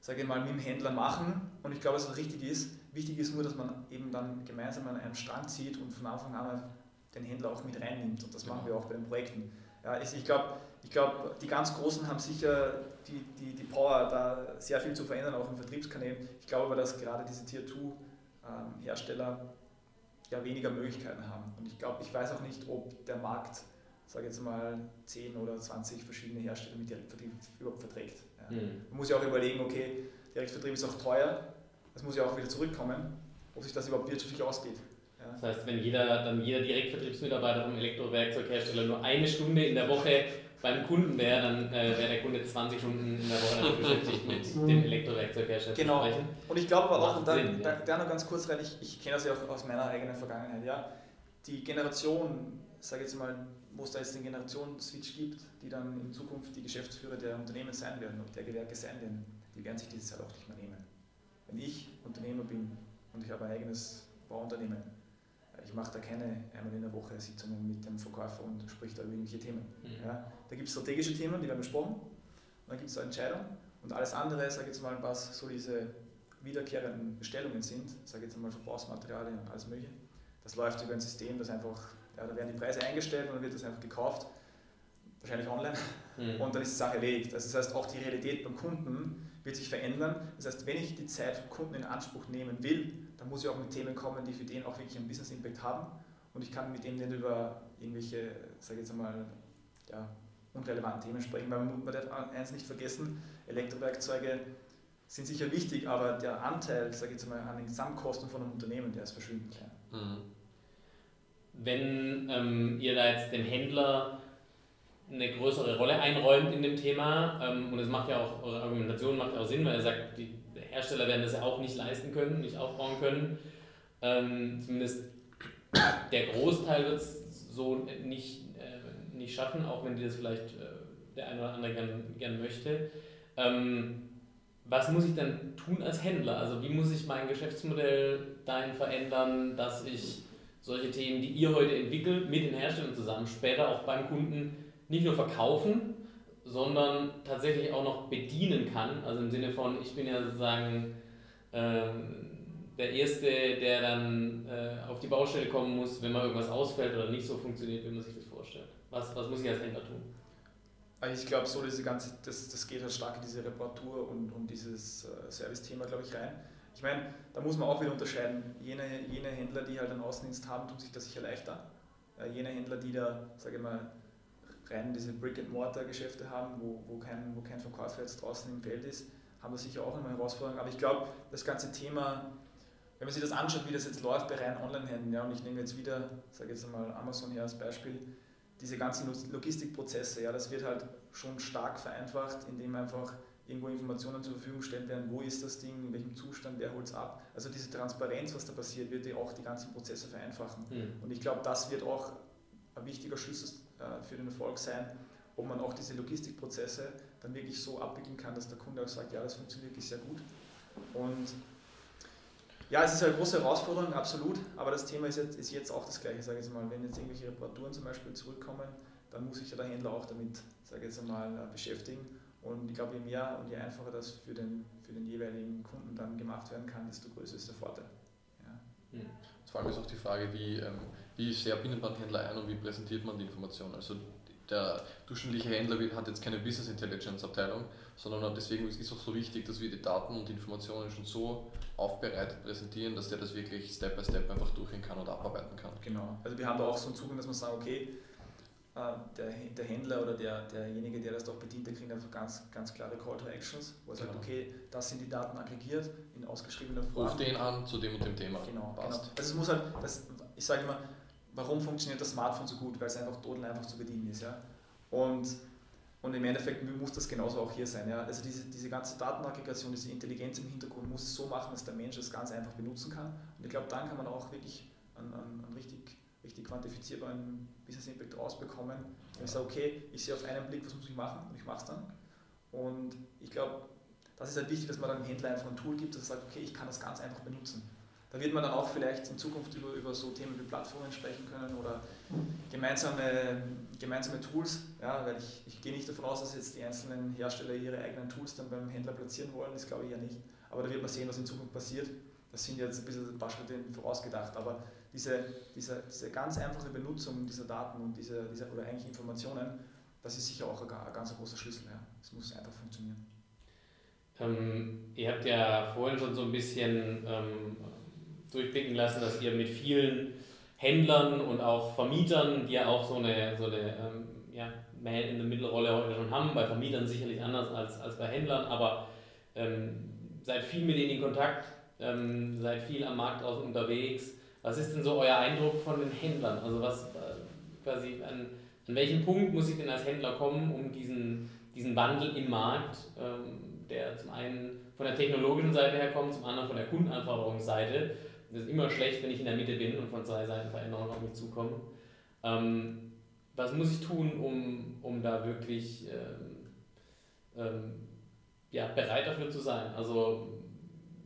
[SPEAKER 2] sage ich mal, mit dem Händler machen. Und ich glaube, dass es richtig ist. Wichtig ist nur, dass man eben dann gemeinsam an einem Strang zieht und von Anfang an den Händler auch mit reinnimmt. Und das machen wir auch bei den Projekten. Ja, ich glaube, ich glaube, die ganz Großen haben sicher die, die, die Power, da sehr viel zu verändern, auch im Vertriebskanälen. Ich glaube aber, dass gerade diese Tier 2 ähm, Hersteller ja weniger Möglichkeiten haben. Und ich glaube, ich weiß auch nicht, ob der Markt, sage jetzt mal, 10 oder 20 verschiedene Hersteller mit Direktvertrieb überhaupt verträgt. Ja. Mhm. Man muss ja auch überlegen, okay, Direktvertrieb ist auch teuer, das muss ja auch wieder zurückkommen, ob sich das überhaupt wirtschaftlich ausgeht.
[SPEAKER 1] Ja. Das heißt, wenn jeder, dann jeder Direktvertriebsmitarbeiter vom Elektrowerkzeughersteller nur eine Stunde in der Woche beim Kunden wäre, dann äh, wäre der Kunde 20 Stunden in der Woche damit beschäftigt, mit dem Elektrowerkzeughersteller
[SPEAKER 2] genau. zu sprechen. Und ich glaube aber auch, und da, Sinn, da, da noch ganz kurz rein, ich, ich kenne das ja auch aus meiner eigenen Vergangenheit, ja, die Generation, sage jetzt mal, wo es da jetzt den Generationsswitch gibt, die dann in Zukunft die Geschäftsführer der Unternehmen sein werden und der Gewerke sein werden, die werden sich diese Zeit auch nicht mehr nehmen. Wenn ich Unternehmer bin und ich habe ein eigenes Bauunternehmen, ich mache da keine einmal in der Woche Sitzungen mit dem Verkäufer und spreche da über irgendwelche Themen. Mhm. Ja, da gibt es strategische Themen, die werden besprochen, dann gibt es eine Entscheidung und alles andere, sage ich jetzt mal, was so diese wiederkehrenden Bestellungen sind, sage ich jetzt mal Verbrauchsmaterialien und alles mögliche, das läuft über ein System, das einfach, ja, da werden die Preise eingestellt und dann wird das einfach gekauft, wahrscheinlich online, mhm. und dann ist die Sache erledigt. Also das heißt, auch die Realität beim Kunden wird sich verändern. Das heißt, wenn ich die Zeit vom Kunden in Anspruch nehmen will, dann muss ich auch mit Themen kommen, die für den auch wirklich einen Business Impact haben. Und ich kann mit dem nicht über irgendwelche, sage ich jetzt einmal, ja, unrelevanten Themen sprechen, weil man, darf eins nicht vergessen, Elektrowerkzeuge sind sicher wichtig, aber der Anteil, sage ich jetzt mal, an den Gesamtkosten von einem Unternehmen, der ist verschwindend klein. Mhm.
[SPEAKER 1] Wenn ähm, ihr da jetzt den Händler eine größere Rolle einräumt in dem Thema. Ähm, und es macht ja auch, eure Argumentation macht auch Sinn, weil er sagt, die Hersteller werden das ja auch nicht leisten können, nicht aufbauen können. Ähm, zumindest der Großteil wird es so nicht, äh, nicht schaffen, auch wenn die das vielleicht äh, der eine oder andere gerne gern möchte. Ähm, was muss ich dann tun als Händler? Also wie muss ich mein Geschäftsmodell dahin verändern, dass ich solche Themen, die ihr heute entwickelt, mit den Herstellern zusammen später auch beim Kunden nicht nur verkaufen, sondern tatsächlich auch noch bedienen kann. Also im Sinne von, ich bin ja sozusagen äh, der Erste, der dann äh, auf die Baustelle kommen muss, wenn mal irgendwas ausfällt oder nicht so funktioniert, wie man sich das vorstellt. Was, was muss ich als Händler tun?
[SPEAKER 2] Also ich glaube, so diese ganze, das, das geht halt stark in diese Reparatur und, und dieses äh, Service-Thema, glaube ich, rein. Ich meine, da muss man auch wieder unterscheiden. Jene, jene Händler, die halt einen Außendienst haben, tun sich das sicher leichter. Äh, jene Händler, die da, sage ich mal, rein diese Brick-and-Mortar-Geschäfte haben, wo, wo, kein, wo kein Verkäufer jetzt draußen im Feld ist, haben wir sicher auch eine Herausforderung. Aber ich glaube, das ganze Thema, wenn man sich das anschaut, wie das jetzt läuft bei rein Online-Händen, ja, und ich nehme jetzt wieder, sage jetzt einmal Amazon hier als Beispiel, diese ganzen Logistikprozesse, ja, das wird halt schon stark vereinfacht, indem einfach irgendwo Informationen zur Verfügung gestellt werden, wo ist das Ding, in welchem Zustand, wer holt es ab. Also diese Transparenz, was da passiert, wird ja auch die ganzen Prozesse vereinfachen. Mhm. Und ich glaube, das wird auch ein wichtiger Schlüssel für den Erfolg sein, ob man auch diese Logistikprozesse dann wirklich so abwickeln kann, dass der Kunde auch sagt, ja, das funktioniert wirklich sehr gut. Und ja, es ist eine große Herausforderung, absolut, aber das Thema ist jetzt, ist jetzt auch das gleiche, sage ich mal, wenn jetzt irgendwelche Reparaturen zum Beispiel zurückkommen, dann muss sich ja der Händler auch damit, sage ich jetzt mal, äh, beschäftigen. Und ich glaube, je mehr und je einfacher das für den, für den jeweiligen Kunden dann gemacht werden kann, desto größer ist der Vorteil.
[SPEAKER 3] Ja. Mhm. Vor allem ist auch die Frage, wie, ähm, wie sehr bindet man Händler ein und wie präsentiert man die Information. Also der durchschnittliche Händler hat jetzt keine Business Intelligence Abteilung, sondern deswegen ist es auch so wichtig, dass wir die Daten und Informationen schon so aufbereitet präsentieren, dass der das wirklich Step by Step einfach durchgehen kann und abarbeiten kann.
[SPEAKER 2] Genau. Also wir haben da auch so einen Zugang, dass wir sagen, okay, der, der Händler oder der, derjenige, der das doch bedient, der kriegt einfach ganz, ganz klare Call to Actions, wo er genau. sagt, okay, das sind die Daten aggregiert in ausgeschriebener Form.
[SPEAKER 3] Ruf den an zu dem und dem Thema.
[SPEAKER 2] Genau, Passt. genau. Also es muss halt, das, ich sage immer, warum funktioniert das Smartphone so gut? Weil es einfach total einfach zu bedienen ist. Ja? Und, und im Endeffekt muss das genauso auch hier sein. Ja? Also diese, diese ganze Datenaggregation, diese Intelligenz im Hintergrund muss es so machen, dass der Mensch das ganz einfach benutzen kann. Und ich glaube, dann kann man auch wirklich einen, einen, einen richtig, richtig quantifizierbaren Business Impact rausbekommen. Wenn ich sage, okay, ich sehe auf einen Blick, was muss ich machen und ich mache es dann. Und ich glaube, das ist halt wichtig, dass man dann dem Händler einfach ein Tool gibt, dass er sagt, okay, ich kann das ganz einfach benutzen. Da wird man dann auch vielleicht in Zukunft über, über so Themen wie Plattformen sprechen können oder gemeinsame, gemeinsame Tools, ja, weil ich, ich gehe nicht davon aus, dass jetzt die einzelnen Hersteller ihre eigenen Tools dann beim Händler platzieren wollen, das glaube ich ja nicht. Aber da wird man sehen, was in Zukunft passiert. Das sind jetzt ein bisschen ein paar Schritte vorausgedacht, aber diese, diese, diese ganz einfache Benutzung dieser Daten und dieser, dieser, oder eigentlich Informationen, das ist sicher auch ein, ein ganz großer Schlüssel. Ja. Es muss einfach funktionieren.
[SPEAKER 1] Ähm, ihr habt ja vorhin schon so ein bisschen ähm, durchblicken lassen, dass ihr mit vielen Händlern und auch Vermietern, die ja auch so eine, so eine ähm, ja, Man-in-the-Middle-Rolle heute schon haben, bei Vermietern sicherlich anders als, als bei Händlern, aber ähm, seid viel mit denen in Kontakt, ähm, seid viel am Markt außen unterwegs. Was ist denn so euer Eindruck von den Händlern? Also was äh, quasi an, an welchem Punkt muss ich denn als Händler kommen, um diesen, diesen Wandel im Markt, ähm, der zum einen von der technologischen Seite her kommt, zum anderen von der Kundenanforderungsseite, das ist immer schlecht, wenn ich in der Mitte bin und von zwei Seiten Veränderungen auf mich zukommen. Ähm, was muss ich tun, um, um da wirklich ähm, ähm, ja, bereit dafür zu sein? Also,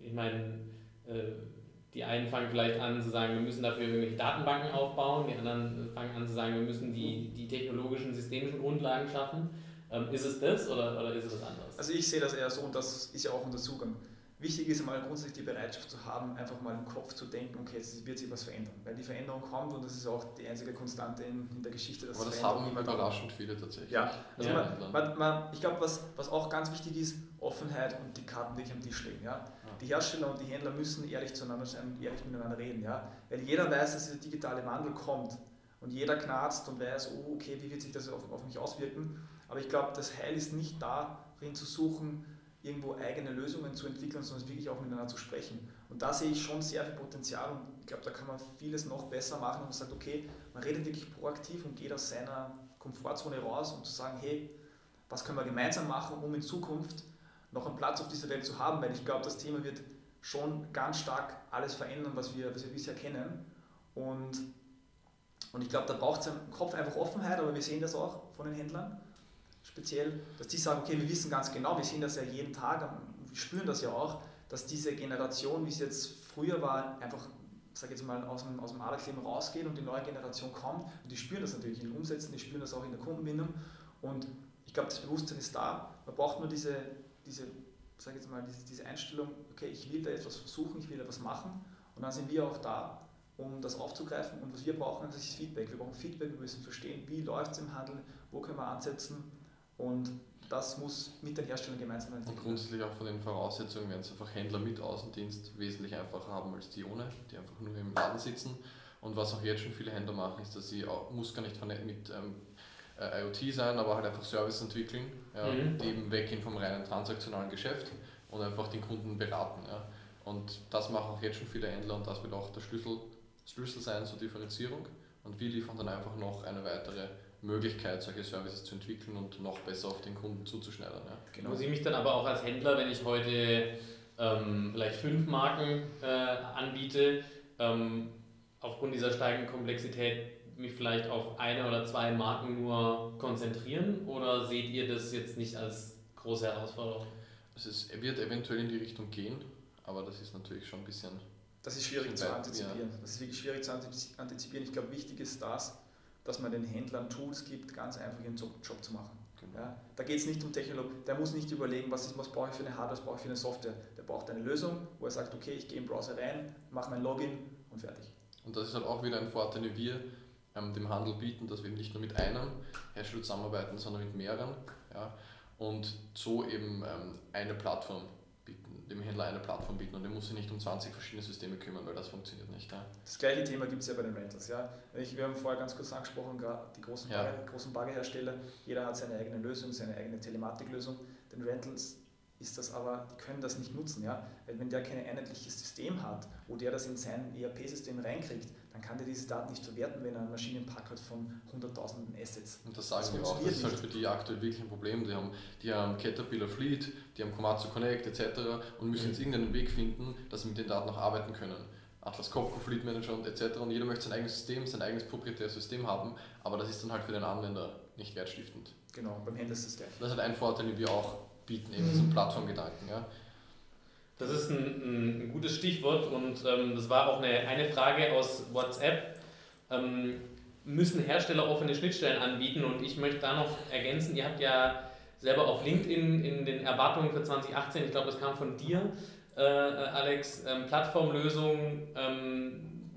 [SPEAKER 1] ich meine, äh, die einen fangen vielleicht an zu sagen, wir müssen dafür irgendwelche Datenbanken aufbauen, die anderen fangen an zu sagen, wir müssen die, die technologischen, systemischen Grundlagen schaffen. Ähm, ist es das oder, oder ist es was anderes?
[SPEAKER 2] Also ich sehe das eher so und das ist ja auch unser Zugang. Wichtig ist mal grundsätzlich die Bereitschaft zu haben, einfach mal im Kopf zu denken, okay, jetzt wird sich was verändern. Weil die Veränderung kommt und das ist auch die einzige Konstante in, in der Geschichte.
[SPEAKER 3] Dass Aber das haben immer überraschend viele tatsächlich.
[SPEAKER 2] Ja, also ja. Man, man, man, ich glaube, was, was auch ganz wichtig ist, Offenheit und die Karten wirklich am Tisch legen. Ja? Die Hersteller und die Händler müssen ehrlich zueinander sein und ehrlich miteinander reden. Ja? Weil jeder weiß, dass dieser digitale Wandel kommt und jeder knarzt und weiß, oh, okay, wie wird sich das auf, auf mich auswirken. Aber ich glaube, das Heil ist nicht darin zu suchen, irgendwo eigene Lösungen zu entwickeln, sondern wirklich auch miteinander zu sprechen. Und da sehe ich schon sehr viel Potenzial und ich glaube, da kann man vieles noch besser machen und sagt, okay, man redet wirklich proaktiv und geht aus seiner Komfortzone raus, um zu sagen, hey, was können wir gemeinsam machen, um in Zukunft noch einen Platz auf dieser Welt zu haben, weil ich glaube, das Thema wird schon ganz stark alles verändern, was wir, was wir bisher kennen. Und, und ich glaube, da braucht es im Kopf einfach Offenheit, aber wir sehen das auch von den Händlern speziell, dass die sagen, okay, wir wissen ganz genau, wir sehen das ja jeden Tag, wir spüren das ja auch, dass diese Generation, wie es jetzt früher war, einfach, sag jetzt mal, aus dem, aus dem Arbeitsleben rausgeht und die neue Generation kommt. Und die spüren das natürlich in den Umsätzen, die spüren das auch in der Kundenbindung. Und ich glaube, das Bewusstsein ist da, man braucht nur diese, diese sag jetzt mal, diese, diese Einstellung, okay, ich will da etwas versuchen, ich will da was machen und dann sind wir auch da, um das aufzugreifen und was wir brauchen, das ist Feedback. Wir brauchen Feedback, wir müssen verstehen, wie läuft es im Handel, wo können wir ansetzen und das muss mit den Herstellern gemeinsam
[SPEAKER 3] entwickelt werden. Und grundsätzlich auch von den Voraussetzungen werden es einfach Händler mit Außendienst wesentlich einfacher haben als die ohne, die einfach nur im Laden sitzen. Und was auch jetzt schon viele Händler machen, ist, dass sie auch, muss gar nicht mit ähm, äh, IoT sein, aber halt einfach Service entwickeln, ja, mhm. die eben weggehen vom reinen transaktionalen Geschäft und einfach den Kunden beraten. Ja. Und das machen auch jetzt schon viele Händler und das wird auch der Schlüssel, Schlüssel sein zur Differenzierung. Und wir liefern dann einfach noch eine weitere Möglichkeit, solche Services zu entwickeln und noch besser auf den Kunden zuzuschneidern. Ja.
[SPEAKER 1] Genau. Muss ich mich dann aber auch als Händler, wenn ich heute ähm, vielleicht fünf Marken äh, anbiete, ähm, aufgrund dieser steigenden Komplexität mich vielleicht auf eine oder zwei Marken nur konzentrieren oder seht ihr das jetzt nicht als große Herausforderung?
[SPEAKER 3] Es ist, wird eventuell in die Richtung gehen, aber das ist natürlich schon ein bisschen.
[SPEAKER 2] Das ist schwierig zu antizipieren. Ja. Das ist wirklich schwierig zu antizipieren. Ich glaube, wichtig ist das, dass man den Händlern Tools gibt, ganz einfach ihren Job zu machen. Genau. Ja, da geht es nicht um Technologie, der muss nicht überlegen, was, ist, was brauche ich für eine Hardware, was brauche ich für eine Software. Der braucht eine Lösung, wo er sagt, okay, ich gehe im Browser rein, mache mein Login und fertig.
[SPEAKER 3] Und das ist halt auch wieder ein Vorteil, wie wir ähm, dem Handel bieten, dass wir eben nicht nur mit einem Hersteller zusammenarbeiten, sondern mit mehreren. Ja, und so eben ähm, eine Plattform bieten, dem Händler eine Plattform bieten und der muss sich nicht um 20 verschiedene Systeme kümmern, weil das funktioniert nicht. Ja.
[SPEAKER 2] Das gleiche Thema gibt es ja bei den Rentals. Ja. Ich, wir haben vorher ganz kurz angesprochen, die großen, ja. Bagger, großen Baggerhersteller, jeder hat seine eigene Lösung, seine eigene Telematiklösung. Den Rentals ist das aber, die können das nicht nutzen, ja? weil wenn der kein einheitliches System hat, wo der das in sein ERP-System reinkriegt, dann kann der diese Daten nicht verwerten, wenn er einen Maschinenpark hat von hunderttausenden Assets.
[SPEAKER 3] Und das sagen das wir auch, das ist halt für die aktuell wirklich ein Problem. Die haben, die haben Caterpillar Fleet, die haben Komatsu Connect etc. und müssen mhm. jetzt irgendeinen Weg finden, dass sie mit den Daten auch arbeiten können. Atlas Copco Fleet Manager und etc. Und jeder möchte sein eigenes System, sein eigenes proprietäres System haben, aber das ist dann halt für den Anwender nicht wertstiftend.
[SPEAKER 2] Genau, beim Händler ist das gleich.
[SPEAKER 3] Das ist halt ein Vorteil, den wir auch bieten, eben diesen Plattformgedanken. Ja.
[SPEAKER 1] Das ist ein, ein gutes Stichwort und ähm, das war auch eine, eine Frage aus WhatsApp. Ähm, müssen Hersteller offene Schnittstellen anbieten? Und ich möchte da noch ergänzen, ihr habt ja selber auf LinkedIn in den Erwartungen für 2018, ich glaube, das kam von dir, äh, Alex, ähm, Plattformlösungen ähm,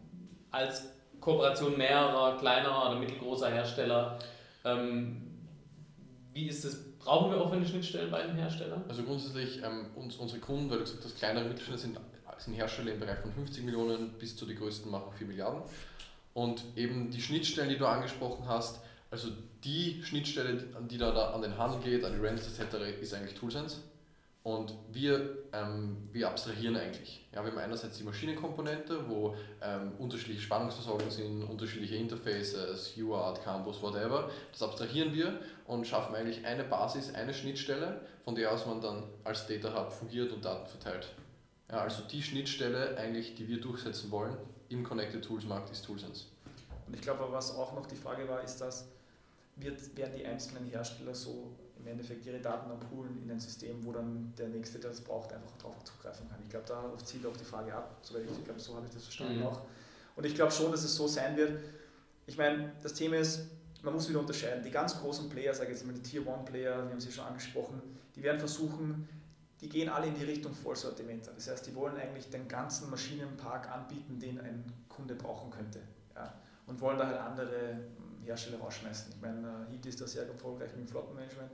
[SPEAKER 1] als Kooperation mehrerer kleinerer oder mittelgroßer Hersteller. Ähm, wie ist es Brauchen wir offene Schnittstellen bei den Herstellern?
[SPEAKER 3] Also grundsätzlich, ähm, uns, unsere Kunden, weil du gesagt hast, kleinere Mittelständler sind, sind Hersteller im Bereich von 50 Millionen bis zu den größten machen 4 Milliarden. Und eben die Schnittstellen, die du angesprochen hast, also die Schnittstelle, die da, da an den Handel geht, an die Rentals etc., ist eigentlich ToolSense. Und wir, ähm, wir abstrahieren eigentlich. Ja, wir haben einerseits die Maschinenkomponente, wo ähm, unterschiedliche Spannungsversorgungen sind, unterschiedliche Interfaces, UART, Campus, whatever. Das abstrahieren wir und schaffen eigentlich eine Basis, eine Schnittstelle, von der aus man dann als Data Hub fungiert und Daten verteilt. Ja, also die Schnittstelle eigentlich, die wir durchsetzen wollen im Connected Tools Markt ist ToolSense.
[SPEAKER 2] Und ich glaube, was auch noch die Frage war, ist, dass wird, werden die einzelnen Hersteller so im Endeffekt ihre Daten dann poolen in ein System, wo dann der Nächste, der das braucht, einfach darauf zugreifen kann. Ich glaube, da zielt auch die Frage ab, soweit ich, glaube, so habe ich das verstanden mhm. auch. Und ich glaube schon, dass es so sein wird. Ich meine, das Thema ist, man muss wieder unterscheiden. Die ganz großen Player, sage ich jetzt mal die Tier 1 Player, wir haben sie schon angesprochen, die werden versuchen, die gehen alle in die Richtung Vollsortiment. Das heißt, die wollen eigentlich den ganzen Maschinenpark anbieten, den ein Kunde brauchen könnte. Ja. Und wollen da halt andere Hersteller rausschmeißen. Ich meine, Heat ist da sehr erfolgreich mit dem Flottenmanagement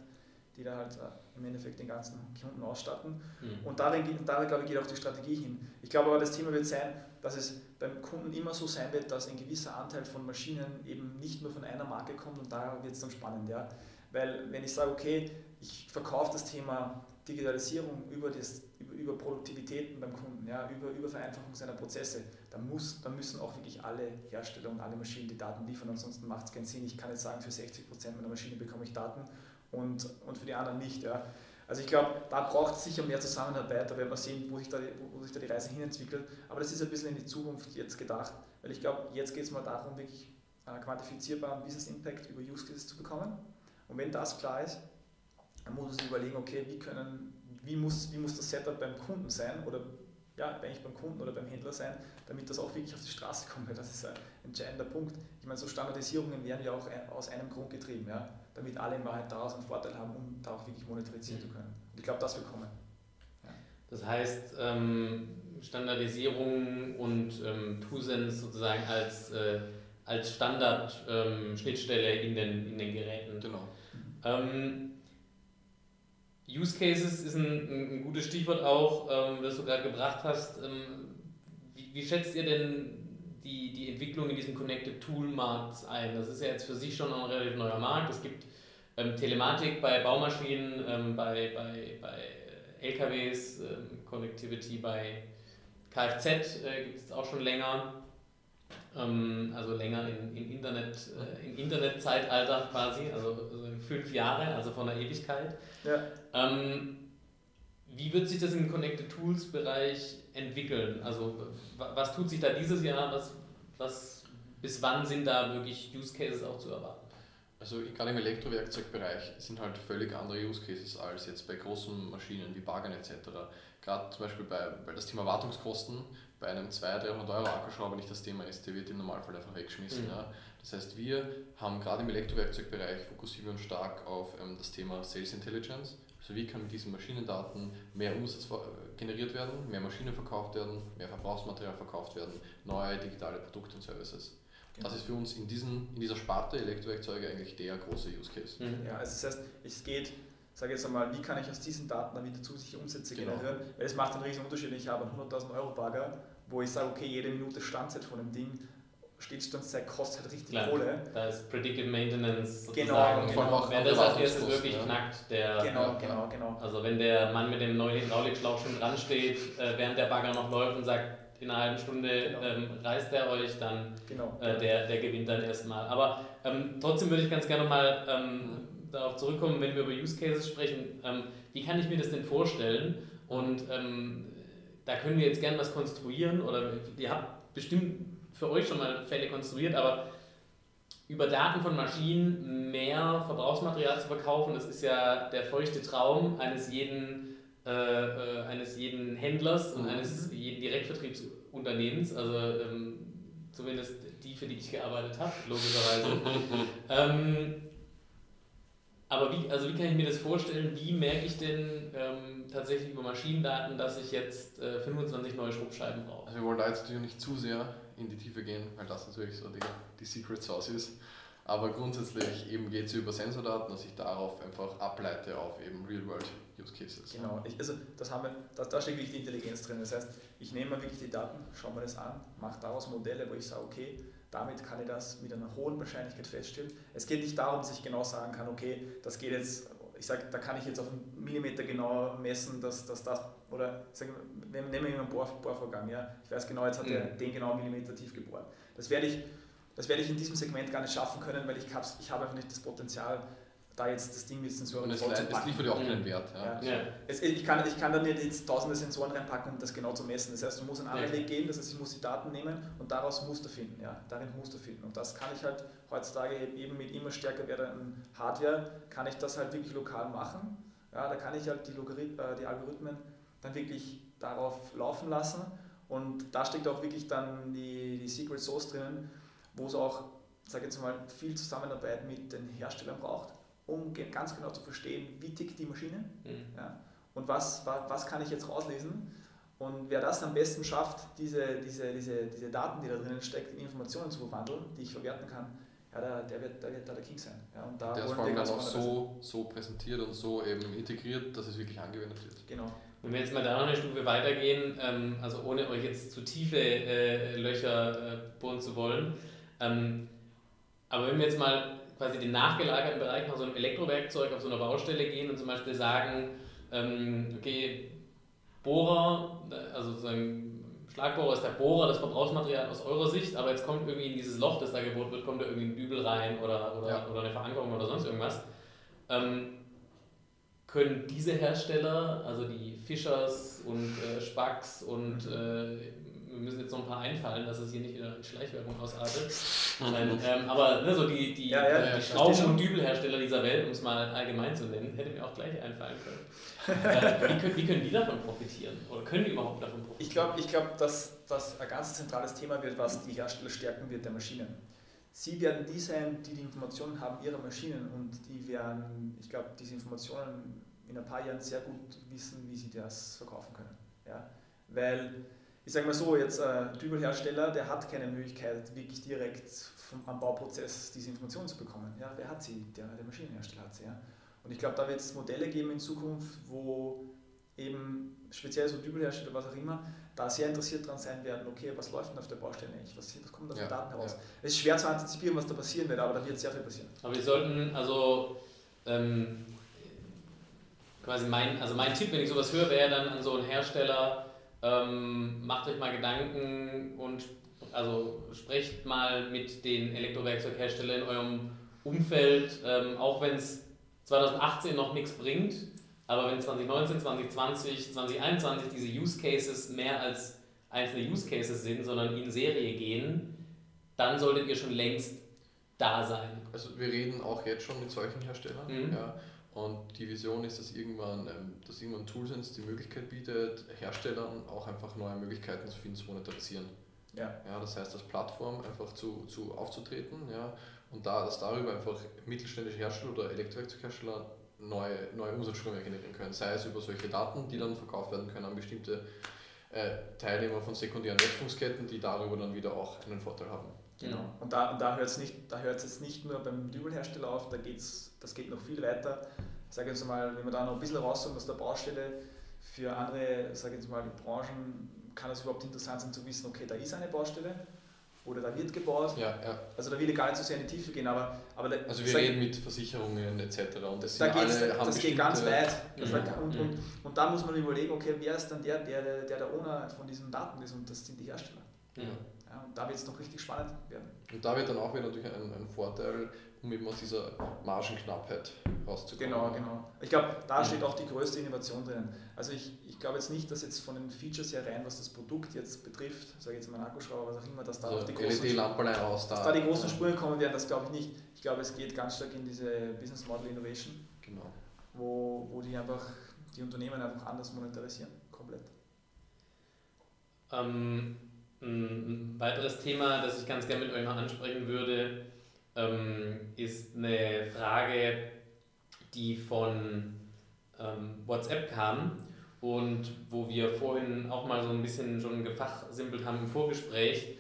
[SPEAKER 2] die da halt äh, im Endeffekt den ganzen Kunden ausstatten. Mhm. Und darin, darin, glaube ich, geht auch die Strategie hin. Ich glaube aber, das Thema wird sein, dass es beim Kunden immer so sein wird, dass ein gewisser Anteil von Maschinen eben nicht nur von einer Marke kommt und da wird es dann spannend. Ja? Weil wenn ich sage, okay, ich verkaufe das Thema Digitalisierung über, das, über, über Produktivitäten beim Kunden, ja, über, über Vereinfachung seiner Prozesse, dann, muss, dann müssen auch wirklich alle Hersteller und alle Maschinen die Daten liefern, ansonsten macht es keinen Sinn. Ich kann jetzt sagen, für 60% meiner Maschine bekomme ich Daten und, und für die anderen nicht. Ja. Also ich glaube, da braucht es sicher mehr Zusammenarbeit, da werden wir sehen, wo sich, da, wo sich da die Reise hinentwickelt. Aber das ist ein bisschen in die Zukunft jetzt gedacht, weil ich glaube, jetzt geht es mal darum, wirklich äh, quantifizierbaren Business Impact über Use Cases zu bekommen. Und wenn das klar ist, dann muss man sich überlegen, okay, wie, können, wie, muss, wie muss das Setup beim Kunden sein oder ja, eigentlich beim Kunden oder beim Händler sein, damit das auch wirklich auf die Straße kommt, weil das ist ein entscheidender Punkt. Ich meine, so Standardisierungen werden ja auch aus einem Grund getrieben. Ja damit alle in Wahrheit daraus einen Vorteil haben, um da auch wirklich monetarisieren zu können. Und ich glaube, das wird kommen.
[SPEAKER 1] Ja. Das heißt, ähm, Standardisierung und ähm, TUSENS sozusagen als, äh, als Standard-Schnittstelle ähm, in, den, in den Geräten.
[SPEAKER 3] Genau.
[SPEAKER 1] Ähm, Use Cases ist ein, ein, gutes Stichwort auch, ähm, das du gerade gebracht hast. Ähm, wie, wie, schätzt ihr denn die, die Entwicklung in diesem Connected Tool Markt ein? Das ist ja jetzt für sich schon ein relativ neuer Markt. Es gibt ähm, Telematik bei Baumaschinen, ähm, bei, bei, bei LKWs, ähm, Connectivity bei Kfz äh, gibt es auch schon länger. Ähm, also länger in, in Internet, äh, im Internetzeitalter quasi, also, also fünf Jahre, also von der Ewigkeit. Ja. Ähm, wie wird sich das im Connected Tools Bereich entwickeln? Also was tut sich da dieses Jahr? Was, was, bis wann sind da wirklich Use Cases auch zu erwarten?
[SPEAKER 3] Also gerade im Elektrowerkzeugbereich sind halt völlig andere Use Cases als jetzt bei großen Maschinen wie Bagern etc. Gerade zum Beispiel bei, weil das Thema Wartungskosten bei einem 200, 300 Euro Akkuschrauber nicht das Thema ist, der wird im Normalfall einfach weggeschmissen. Mhm. Ja. Das heißt, wir haben gerade im Elektrowerkzeugbereich fokussieren wir uns stark auf ähm, das Thema Sales Intelligence. Also wie kann mit diesen Maschinendaten mehr Umsatz generiert werden, mehr Maschinen verkauft werden, mehr Verbrauchsmaterial verkauft werden, neue digitale Produkte und Services. Das ist für uns in, diesen, in dieser Sparte Elektrowerkzeuge eigentlich der große Use Case.
[SPEAKER 2] Mhm. Ja, also das heißt, es geht, sage jetzt einmal, wie kann ich aus diesen Daten dann wieder zusätzliche Umsätze genau. generieren? Weil es macht einen riesen Unterschied. Ich habe einen 100.000 Euro Bagger, wo ich sage, okay, jede Minute Standzeit von dem Ding Stillstandszeit kostet halt richtig Klar, Kohle.
[SPEAKER 1] Da ist Predictive Maintenance
[SPEAKER 2] genau,
[SPEAKER 1] sozusagen. Genau, genau. Wer das als erstes wirklich ja. knackt, der.
[SPEAKER 2] Genau, genau, genau.
[SPEAKER 1] Also wenn der Mann mit dem neuen Hydraulikschlauch schon dran steht, äh, während der Bagger noch läuft und sagt, in einer halben Stunde genau. ähm, reißt er euch, dann genau. äh, der, der gewinnt dann erstmal. Aber ähm, trotzdem würde ich ganz gerne mal ähm, darauf zurückkommen, wenn wir über Use Cases sprechen. Ähm, wie kann ich mir das denn vorstellen? Und ähm, da können wir jetzt gerne was konstruieren oder ihr habt bestimmt für euch schon mal Fälle konstruiert, aber über Daten von Maschinen mehr Verbrauchsmaterial zu verkaufen, das ist ja der feuchte Traum eines jeden, äh, äh, eines jeden Händlers und mhm. eines jeden Direktvertriebsunternehmens, also ähm, zumindest die, für die ich gearbeitet habe, logischerweise. ähm, aber wie, also wie kann ich mir das vorstellen? Wie merke ich denn ähm, tatsächlich über Maschinendaten, dass ich jetzt äh, 25 neue Schrubbscheiben brauche?
[SPEAKER 3] Also wir wollen da jetzt natürlich nicht zu sehr in die Tiefe gehen, weil das natürlich so die, die Secret Sauce ist. Aber grundsätzlich eben geht es über Sensordaten, dass ich darauf einfach ableite auf eben Real-World Use Cases.
[SPEAKER 2] Genau, ich, also das haben wir, da, da steckt wirklich die Intelligenz drin. Das heißt, ich nehme wirklich die Daten, schaue mir das an, mache daraus Modelle, wo ich sage, okay, damit kann ich das mit einer hohen Wahrscheinlichkeit feststellen. Es geht nicht darum, dass ich genau sagen kann, okay, das geht jetzt, ich sage, da kann ich jetzt auf einen Millimeter genau messen, dass, dass das, oder nehmen wir einen Bohr, Bohrvorgang, ja, ich weiß genau, jetzt hat er mhm. den genau Millimeter tief gebohrt. Das werde ich, das werde ich in diesem Segment gar nicht schaffen können, weil ich, ich habe einfach nicht das Potenzial, da jetzt das Ding mit Sensoren
[SPEAKER 3] Und es, es liefert ja auch keinen Wert.
[SPEAKER 2] Ja. Ja. Ja. Es, ich, kann, ich kann da nicht jetzt tausende Sensoren reinpacken, um das genau zu messen. Das heißt, du musst einen anderen Weg gehen, das heißt, ich muss die Daten nehmen und daraus Muster finden. Ja, darin Muster finden. Und das kann ich halt heutzutage eben mit immer stärker werdenden Hardware, kann ich das halt wirklich lokal machen. Ja, da kann ich halt die, Logarith äh, die Algorithmen dann wirklich darauf laufen lassen. Und da steckt auch wirklich dann die, die Secret Source drinnen, wo es auch, sage jetzt mal, viel Zusammenarbeit mit den Herstellern braucht um ganz genau zu verstehen, wie tickt die Maschine mhm. ja, und was, was, was kann ich jetzt rauslesen. Und wer das am besten schafft, diese, diese, diese, diese Daten, die da drinnen stecken, in Informationen zu verwandeln, die ich verwerten kann, ja, der, der, wird, der wird da der King sein. Ja, und
[SPEAKER 3] da der ist vor allem dann auch so, so präsentiert und so eben integriert, dass es wirklich angewendet wird.
[SPEAKER 2] Genau.
[SPEAKER 1] Wenn wir jetzt mal da noch eine Stufe weitergehen, ähm, also ohne euch jetzt zu tiefe äh, Löcher äh, bohren zu wollen, ähm, aber wenn wir jetzt mal quasi den nachgelagerten Bereich nach so einem Elektrowerkzeug auf so einer Baustelle gehen und zum Beispiel sagen, ähm, okay, Bohrer, also sozusagen Schlagbohrer ist der Bohrer, das Verbrauchsmaterial aus eurer Sicht, aber jetzt kommt irgendwie in dieses Loch, das da gebohrt wird, kommt da irgendwie ein Dübel rein oder, oder, ja. oder eine Verankerung oder sonst irgendwas. Ähm, können diese Hersteller, also die Fischers und äh, Spacks und äh, wir müssen jetzt noch ein paar einfallen, dass es hier nicht wieder in Schleichwerbung ausartet. Nein, ähm, aber ne, so die, die, ja, ja, die Schrauben- und Dübelhersteller dieser Welt, um es mal allgemein zu nennen, hätte mir auch gleich einfallen können. äh, wie, können wie können die davon profitieren? Oder können die überhaupt davon profitieren?
[SPEAKER 2] Ich glaube, ich glaub, dass das ein ganz zentrales Thema wird, was die Hersteller stärken wird der Maschinen. Sie werden die sein, die die Informationen haben ihrer Maschinen und die werden, ich glaube, diese Informationen in ein paar Jahren sehr gut wissen, wie sie das verkaufen können. Ja? Weil ich sage mal so, jetzt ein äh, Dübelhersteller, der hat keine Möglichkeit, wirklich direkt vom, am Bauprozess diese Informationen zu bekommen. Ja, wer hat sie? Der, der Maschinenhersteller hat sie. Ja. Und ich glaube, da wird es Modelle geben in Zukunft, wo eben speziell so Dübelhersteller, was auch immer, da sehr interessiert daran sein werden, okay, was läuft denn auf der Baustelle eigentlich, was, was kommt da für ja, Daten heraus. Ja. Es ist schwer zu antizipieren, was da passieren wird, aber da wird sehr viel passieren.
[SPEAKER 1] Aber wir sollten, also ähm, quasi mein, also mein Tipp, wenn ich sowas höre, wäre dann an so einen Hersteller, ähm, macht euch mal Gedanken und also sprecht mal mit den Elektrowerkzeugherstellern in eurem Umfeld, ähm, auch wenn es 2018 noch nichts bringt, aber wenn 2019, 2020, 2021 diese Use Cases mehr als einzelne Use Cases sind, sondern in Serie gehen, dann solltet ihr schon längst da sein.
[SPEAKER 3] Also wir reden auch jetzt schon mit solchen Herstellern. Mhm. Ja. Und die Vision ist, dass irgendwann, ähm, dass irgendwann Toolsense die Möglichkeit bietet, Herstellern auch einfach neue Möglichkeiten zu finden, zu monetarisieren. Ja. Ja, das heißt, als Plattform einfach zu, zu aufzutreten ja, und da, dass darüber einfach mittelständische Hersteller oder Elektrowerkzeughersteller neue, neue Umsatzströme generieren können. Sei es über solche Daten, die dann verkauft werden können an bestimmte äh, Teilnehmer von sekundären Wertungsketten, die darüber dann wieder auch einen Vorteil haben.
[SPEAKER 2] Genau. Mhm. Und da, und da hört es jetzt nicht nur beim Dübelhersteller auf, da geht's, das geht noch viel weiter. Ich sage jetzt mal, wenn wir da noch ein bisschen rausholen aus der Baustelle, für andere, sage jetzt mal, Branchen kann es überhaupt interessant sein zu wissen, okay, da ist eine Baustelle oder da wird gebaut.
[SPEAKER 3] Ja, ja.
[SPEAKER 2] Also da will ich gar nicht so sehr in die Tiefe gehen, aber... aber da,
[SPEAKER 3] also wir reden mit Versicherungen etc. Und
[SPEAKER 2] das, da alle, das geht ganz weit.
[SPEAKER 3] Mhm.
[SPEAKER 2] Und, und, und, und da muss man überlegen, okay, wer ist dann der, der der, der Owner von diesen Daten ist und das sind die Hersteller. Da wird es noch richtig spannend werden.
[SPEAKER 3] Und da wird dann auch wieder natürlich ein, ein Vorteil, um eben aus dieser Margenknappheit rauszukommen.
[SPEAKER 2] Genau, genau. Ich glaube, da steht auch die größte Innovation drin. Also ich, ich glaube jetzt nicht, dass jetzt von den Features her rein, was das Produkt jetzt betrifft, sage ich jetzt mal Akkuschrauber, was auch immer, dass da
[SPEAKER 3] also
[SPEAKER 2] die großen,
[SPEAKER 3] raus,
[SPEAKER 2] da, dass da die großen Spuren kommen werden, das glaube ich nicht. Ich glaube, es geht ganz stark in diese Business Model Innovation,
[SPEAKER 3] genau.
[SPEAKER 2] wo, wo die einfach die Unternehmen einfach anders monetarisieren, komplett.
[SPEAKER 1] Ähm, ein weiteres Thema, das ich ganz gerne mit euch noch ansprechen würde, ähm, ist eine Frage, die von ähm, WhatsApp kam und wo wir vorhin auch mal so ein bisschen schon gefachsimpelt haben im Vorgespräch.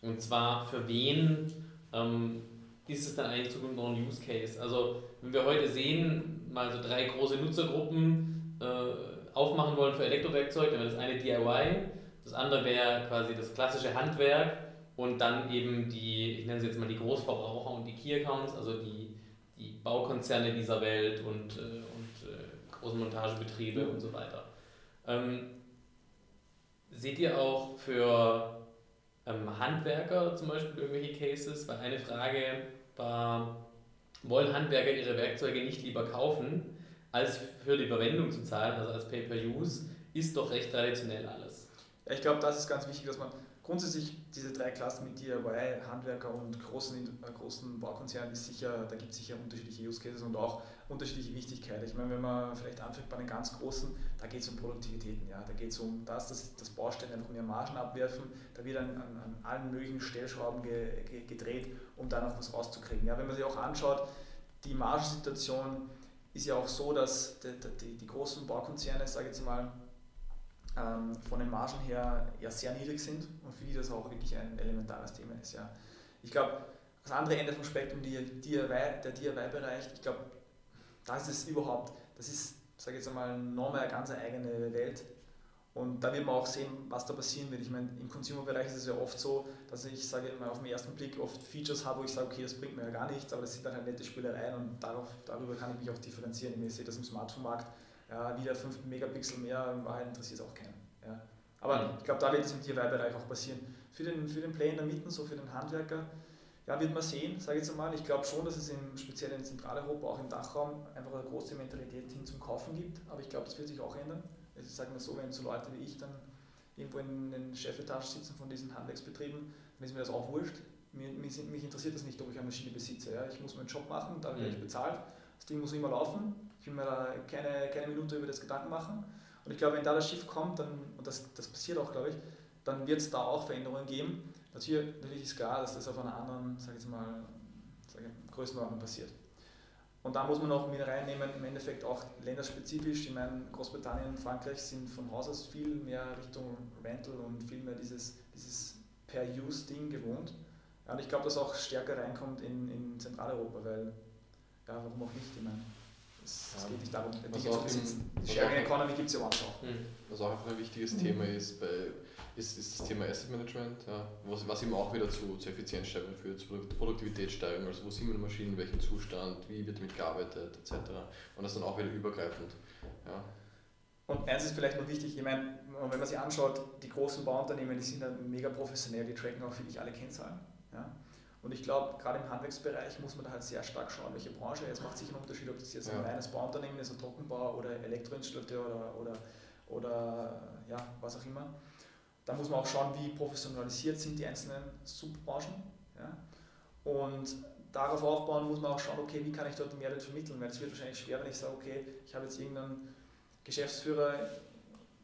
[SPEAKER 1] Und zwar für wen ähm, ist es dann eigentlich zukünftig noch ein Use Case? Also wenn wir heute sehen, mal so drei große Nutzergruppen äh, aufmachen wollen für Elektrowerkzeug, dann wäre das eine DIY, das andere wäre quasi das klassische Handwerk und dann eben die, ich nenne sie jetzt mal die Großverbraucher und die Key Accounts, also die, die Baukonzerne dieser Welt und, äh, und äh, großen Montagebetriebe und so weiter. Ähm, seht ihr auch für ähm, Handwerker zum Beispiel irgendwelche Cases? Weil eine Frage war, wollen Handwerker ihre Werkzeuge nicht lieber kaufen, als für die Verwendung zu zahlen, also als Pay-per-Use, ist doch recht traditionell alles.
[SPEAKER 2] Ja, ich glaube, das ist ganz wichtig, dass man grundsätzlich diese drei Klassen mit DIY, Handwerker und großen, äh, großen Baukonzernen ist sicher, da gibt es sicher unterschiedliche Use Cases und auch unterschiedliche Wichtigkeit. Ich meine, wenn man vielleicht anfängt bei den ganz großen, da geht es um Produktivitäten, ja, da geht es um das, dass das Baustellen einfach mehr Margen abwerfen, da wird an, an, an allen möglichen Stellschrauben ge, ge, gedreht, um da noch was rauszukriegen. Ja, wenn man sich auch anschaut, die Margensituation ist ja auch so, dass die, die, die großen Baukonzerne, sage ich jetzt mal, ähm, von den Margen her ja sehr niedrig sind und für die das auch wirklich ein elementares Thema ist. Ja. Ich glaube, das andere Ende vom Spektrum, die DIY, der DIY-Bereich, ich glaube, das ist überhaupt, das ist, sage ich jetzt einmal, nochmal eine ganz eigene Welt. Und da wird man auch sehen, was da passieren wird. Ich meine, im Consumer-Bereich ist es ja oft so, dass ich, sage mal, auf den ersten Blick oft Features habe, wo ich sage, okay, das bringt mir ja gar nichts, aber das sind dann halt nette Spielereien und darauf, darüber kann ich mich auch differenzieren. Ich sehe das im Smartphone-Markt, ja, wieder 5 Megapixel mehr, in Wahrheit interessiert es auch keinen. Ja. Aber mhm. ich glaube, da wird es im DIY-Bereich auch passieren. Für den, für den Play in der Mitte, so für den Handwerker, ja, wird man sehen, sage ich jetzt einmal. Ich glaube schon, dass es im, speziell in Zentraleuropa, auch im Dachraum, einfach eine große Mentalität hin zum Kaufen gibt. Aber ich glaube, das wird sich auch ändern. Also ich sage mal so, wenn so Leute wie ich dann irgendwo in den Chefetage sitzen von diesen Handwerksbetrieben, dann ist mir das auch wurscht. Mir, mich, mich interessiert das nicht, ob ich eine Maschine besitze. Ja. Ich muss meinen Job machen, da werde ich mhm. bezahlt. Das Ding muss immer laufen. Ich will mir da keine, keine Minute über das Gedanken machen. Und ich glaube, wenn da das Schiff kommt, dann, und das, das passiert auch, glaube ich, dann wird es da auch Veränderungen geben. Natürlich, natürlich ist klar, dass das auf einer anderen, sage ich mal, sage ich, Größenordnung passiert. Und da muss man auch mit reinnehmen, im Endeffekt auch länderspezifisch. Ich meine, Großbritannien und Frankreich sind von Haus aus viel mehr Richtung Rental und viel mehr dieses, dieses Per-Use-Ding gewohnt. Ja, und ich glaube, dass auch stärker reinkommt in, in Zentraleuropa, weil, ja, warum auch nicht? Ich meine, es, geht nicht darum, Dinge zu besitzen. Die Sharing Economy gibt es ja woanders auch.
[SPEAKER 3] Mhm. Was auch einfach ein wichtiges mhm. Thema ist, bei, ist, ist das Thema Asset Management, ja, was, was eben auch wieder zu, zu Effizienzsteigerung führt, zu Produktivitätssteigerung, also wo sind meine Maschinen, in welchem Zustand, wie wird damit gearbeitet, etc. Und das dann auch wieder übergreifend. Ja.
[SPEAKER 2] Und eins ist vielleicht noch wichtig, ich meine, wenn man sich anschaut, die großen Bauunternehmen, die sind dann mega professionell, die tracken auch wirklich alle Kennzahlen. Ja. Und ich glaube, gerade im Handwerksbereich muss man da halt sehr stark schauen, welche Branche. Es macht sicher einen Unterschied, ob das jetzt ja. ein reines Bauunternehmen ist, ein Trockenbau oder Elektroinstallateur oder, oder, oder ja, was auch immer. Da muss man auch schauen, wie professionalisiert sind die einzelnen Subbranchen. Ja? Und darauf aufbauen muss man auch schauen, okay, wie kann ich dort Mehrwert vermitteln, weil es wird wahrscheinlich schwer, wenn ich sage, okay, ich habe jetzt irgendeinen Geschäftsführer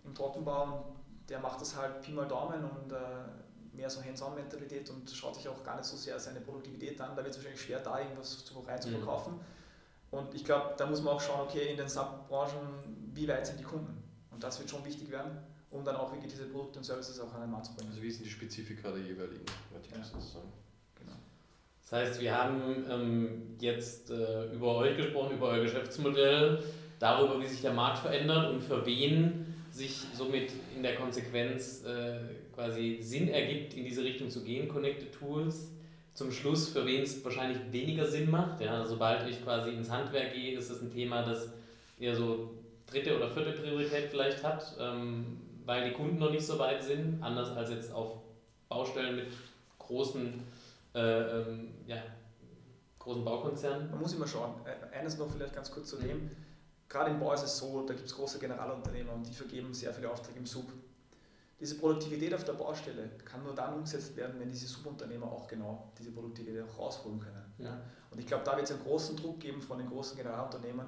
[SPEAKER 2] im Trockenbau und der macht das halt Pi mal Daumen und äh, mehr so Hands-on-Mentalität und schaut sich auch gar nicht so sehr seine Produktivität an. Da wird es wahrscheinlich schwer, da irgendwas zu, rein zu mhm. Und ich glaube, da muss man auch schauen, okay, in den Subbranchen, wie weit sind die Kunden? Und das wird schon wichtig werden, um dann auch wirklich diese Produkte und Services auch an den Mann zu bringen.
[SPEAKER 3] Also wie sind die Spezifika der jeweiligen Verticals ja. sozusagen?
[SPEAKER 1] Das heißt, wir haben ähm, jetzt äh, über euch gesprochen, über euer Geschäftsmodell, darüber, wie sich der Markt verändert und für wen sich somit in der Konsequenz äh, quasi Sinn ergibt, in diese Richtung zu gehen, Connected Tools. Zum Schluss, für wen es wahrscheinlich weniger Sinn macht. Ja, sobald ich quasi ins Handwerk gehe, ist es ein Thema, das eher so dritte oder vierte Priorität vielleicht hat, ähm, weil die Kunden noch nicht so weit sind, anders als jetzt auf Baustellen mit großen, äh, ähm, ja, großen Baukonzernen.
[SPEAKER 2] Man muss immer schauen. Eines noch vielleicht ganz kurz zu dem. Gerade im Bau ist es so, da gibt es große Generalunternehmer und die vergeben sehr viele Aufträge im Sub. Diese Produktivität auf der Baustelle kann nur dann umgesetzt werden, wenn diese Subunternehmer auch genau diese Produktivität auch rausholen können. Ja. Und ich glaube, da wird es einen großen Druck geben von den großen Generalunternehmern,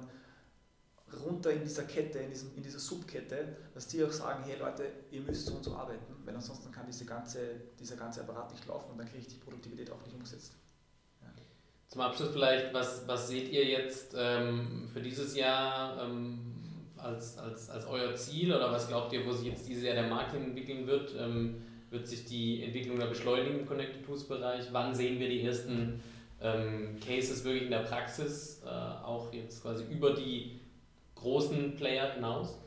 [SPEAKER 2] runter in dieser Kette, in, diesem, in dieser Subkette, dass die auch sagen, hey Leute, ihr müsst so und so arbeiten, weil ansonsten kann diese ganze, dieser ganze Apparat nicht laufen und dann kriege ich die Produktivität auch nicht umgesetzt.
[SPEAKER 1] Ja. Zum Abschluss vielleicht, was, was seht ihr jetzt ähm, für dieses Jahr ähm, als, als, als euer Ziel oder was glaubt ihr, wo sich jetzt dieses Jahr der Markt entwickeln wird? Ähm, wird sich die Entwicklung da beschleunigen im Connected Tools Bereich? Wann sehen wir die ersten ähm, Cases wirklich in der Praxis, äh, auch jetzt quasi über die großen Player hinaus?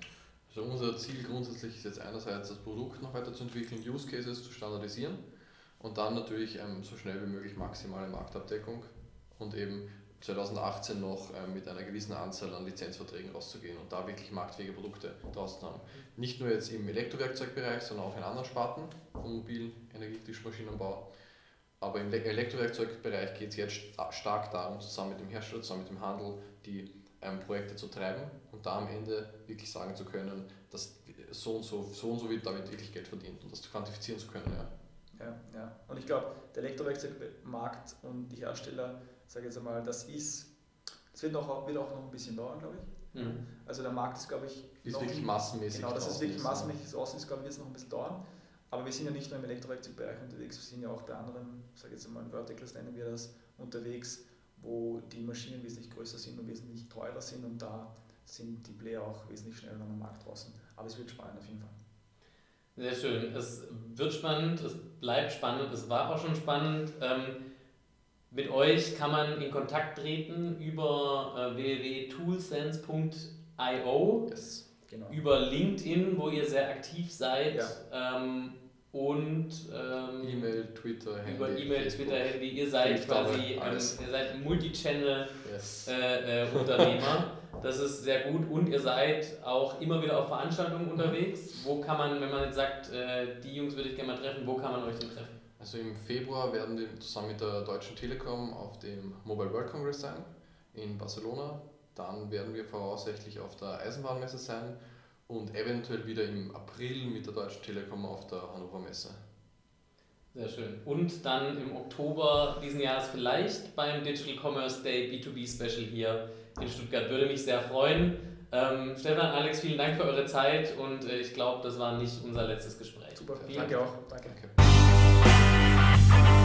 [SPEAKER 3] Also unser Ziel grundsätzlich ist jetzt einerseits das Produkt noch weiter zu entwickeln, Use Cases zu standardisieren und dann natürlich ähm, so schnell wie möglich maximale Marktabdeckung und eben 2018 noch ähm, mit einer gewissen Anzahl an Lizenzverträgen rauszugehen und da wirklich marktfähige Produkte draußen haben. Nicht nur jetzt im Elektrowerkzeugbereich, sondern auch in anderen Sparten vom mobilen energetischen Maschinenbau. Aber im Elektrowerkzeugbereich geht es jetzt stark darum, zusammen mit dem Hersteller, zusammen mit dem Handel, die ähm, Projekte zu treiben und da am Ende wirklich sagen zu können, dass so und so, so und so wird damit wirklich Geld verdient und das zu quantifizieren zu können.
[SPEAKER 2] Ja, ja. ja. Und ich glaube, der Elektrowerkzeugmarkt und die Hersteller, sage jetzt einmal, das ist, das wird, noch, wird auch noch ein bisschen dauern, glaube ich. Mhm. Also der Markt ist, glaube ich,
[SPEAKER 3] ist wirklich massenmäßig.
[SPEAKER 2] Genau, das ist wirklich massenmäßig außen ist, glaube ich, wird es noch ein bisschen dauern. Aber wir sind ja nicht nur im Elektrowerkzeugbereich unterwegs, wir sind ja auch bei anderen, sage ich jetzt einmal, Verticals nennen wir das, unterwegs, wo die Maschinen wesentlich größer sind und wesentlich teurer sind und da sind die Player auch wesentlich schneller am Markt draußen. Aber es wird spannend auf jeden Fall.
[SPEAKER 1] Sehr schön. Es wird spannend, es bleibt spannend, es war auch schon spannend. Ähm, mit euch kann man in Kontakt treten über äh, www.toolsense.io, yes, genau. über LinkedIn, wo ihr sehr aktiv seid. Ja. Ähm, und ähm,
[SPEAKER 3] E-Mail, Twitter,
[SPEAKER 1] Handy. Über E-Mail, Twitter, Handy. Ihr seid quasi ähm, ihr seid Multichannel-Unternehmer. Yes. Äh, äh, das ist sehr gut. Und ihr seid auch immer wieder auf Veranstaltungen unterwegs. Wo kann man, wenn man jetzt sagt, äh, die Jungs würde ich gerne mal treffen, wo kann man euch denn treffen?
[SPEAKER 3] Also im Februar werden wir zusammen mit der Deutschen Telekom auf dem Mobile World Congress sein in Barcelona. Dann werden wir voraussichtlich auf der Eisenbahnmesse sein und eventuell wieder im April mit der Deutschen Telekom auf der Hannover Messe.
[SPEAKER 1] Sehr schön. Und dann im Oktober diesen Jahres vielleicht beim Digital Commerce Day B2B Special hier in Stuttgart. Würde mich sehr freuen. Ähm, Stefan, Alex, vielen Dank für eure Zeit und äh, ich glaube, das war nicht unser letztes Gespräch.
[SPEAKER 2] Super, vielen danke Dank. auch. Danke. Bye.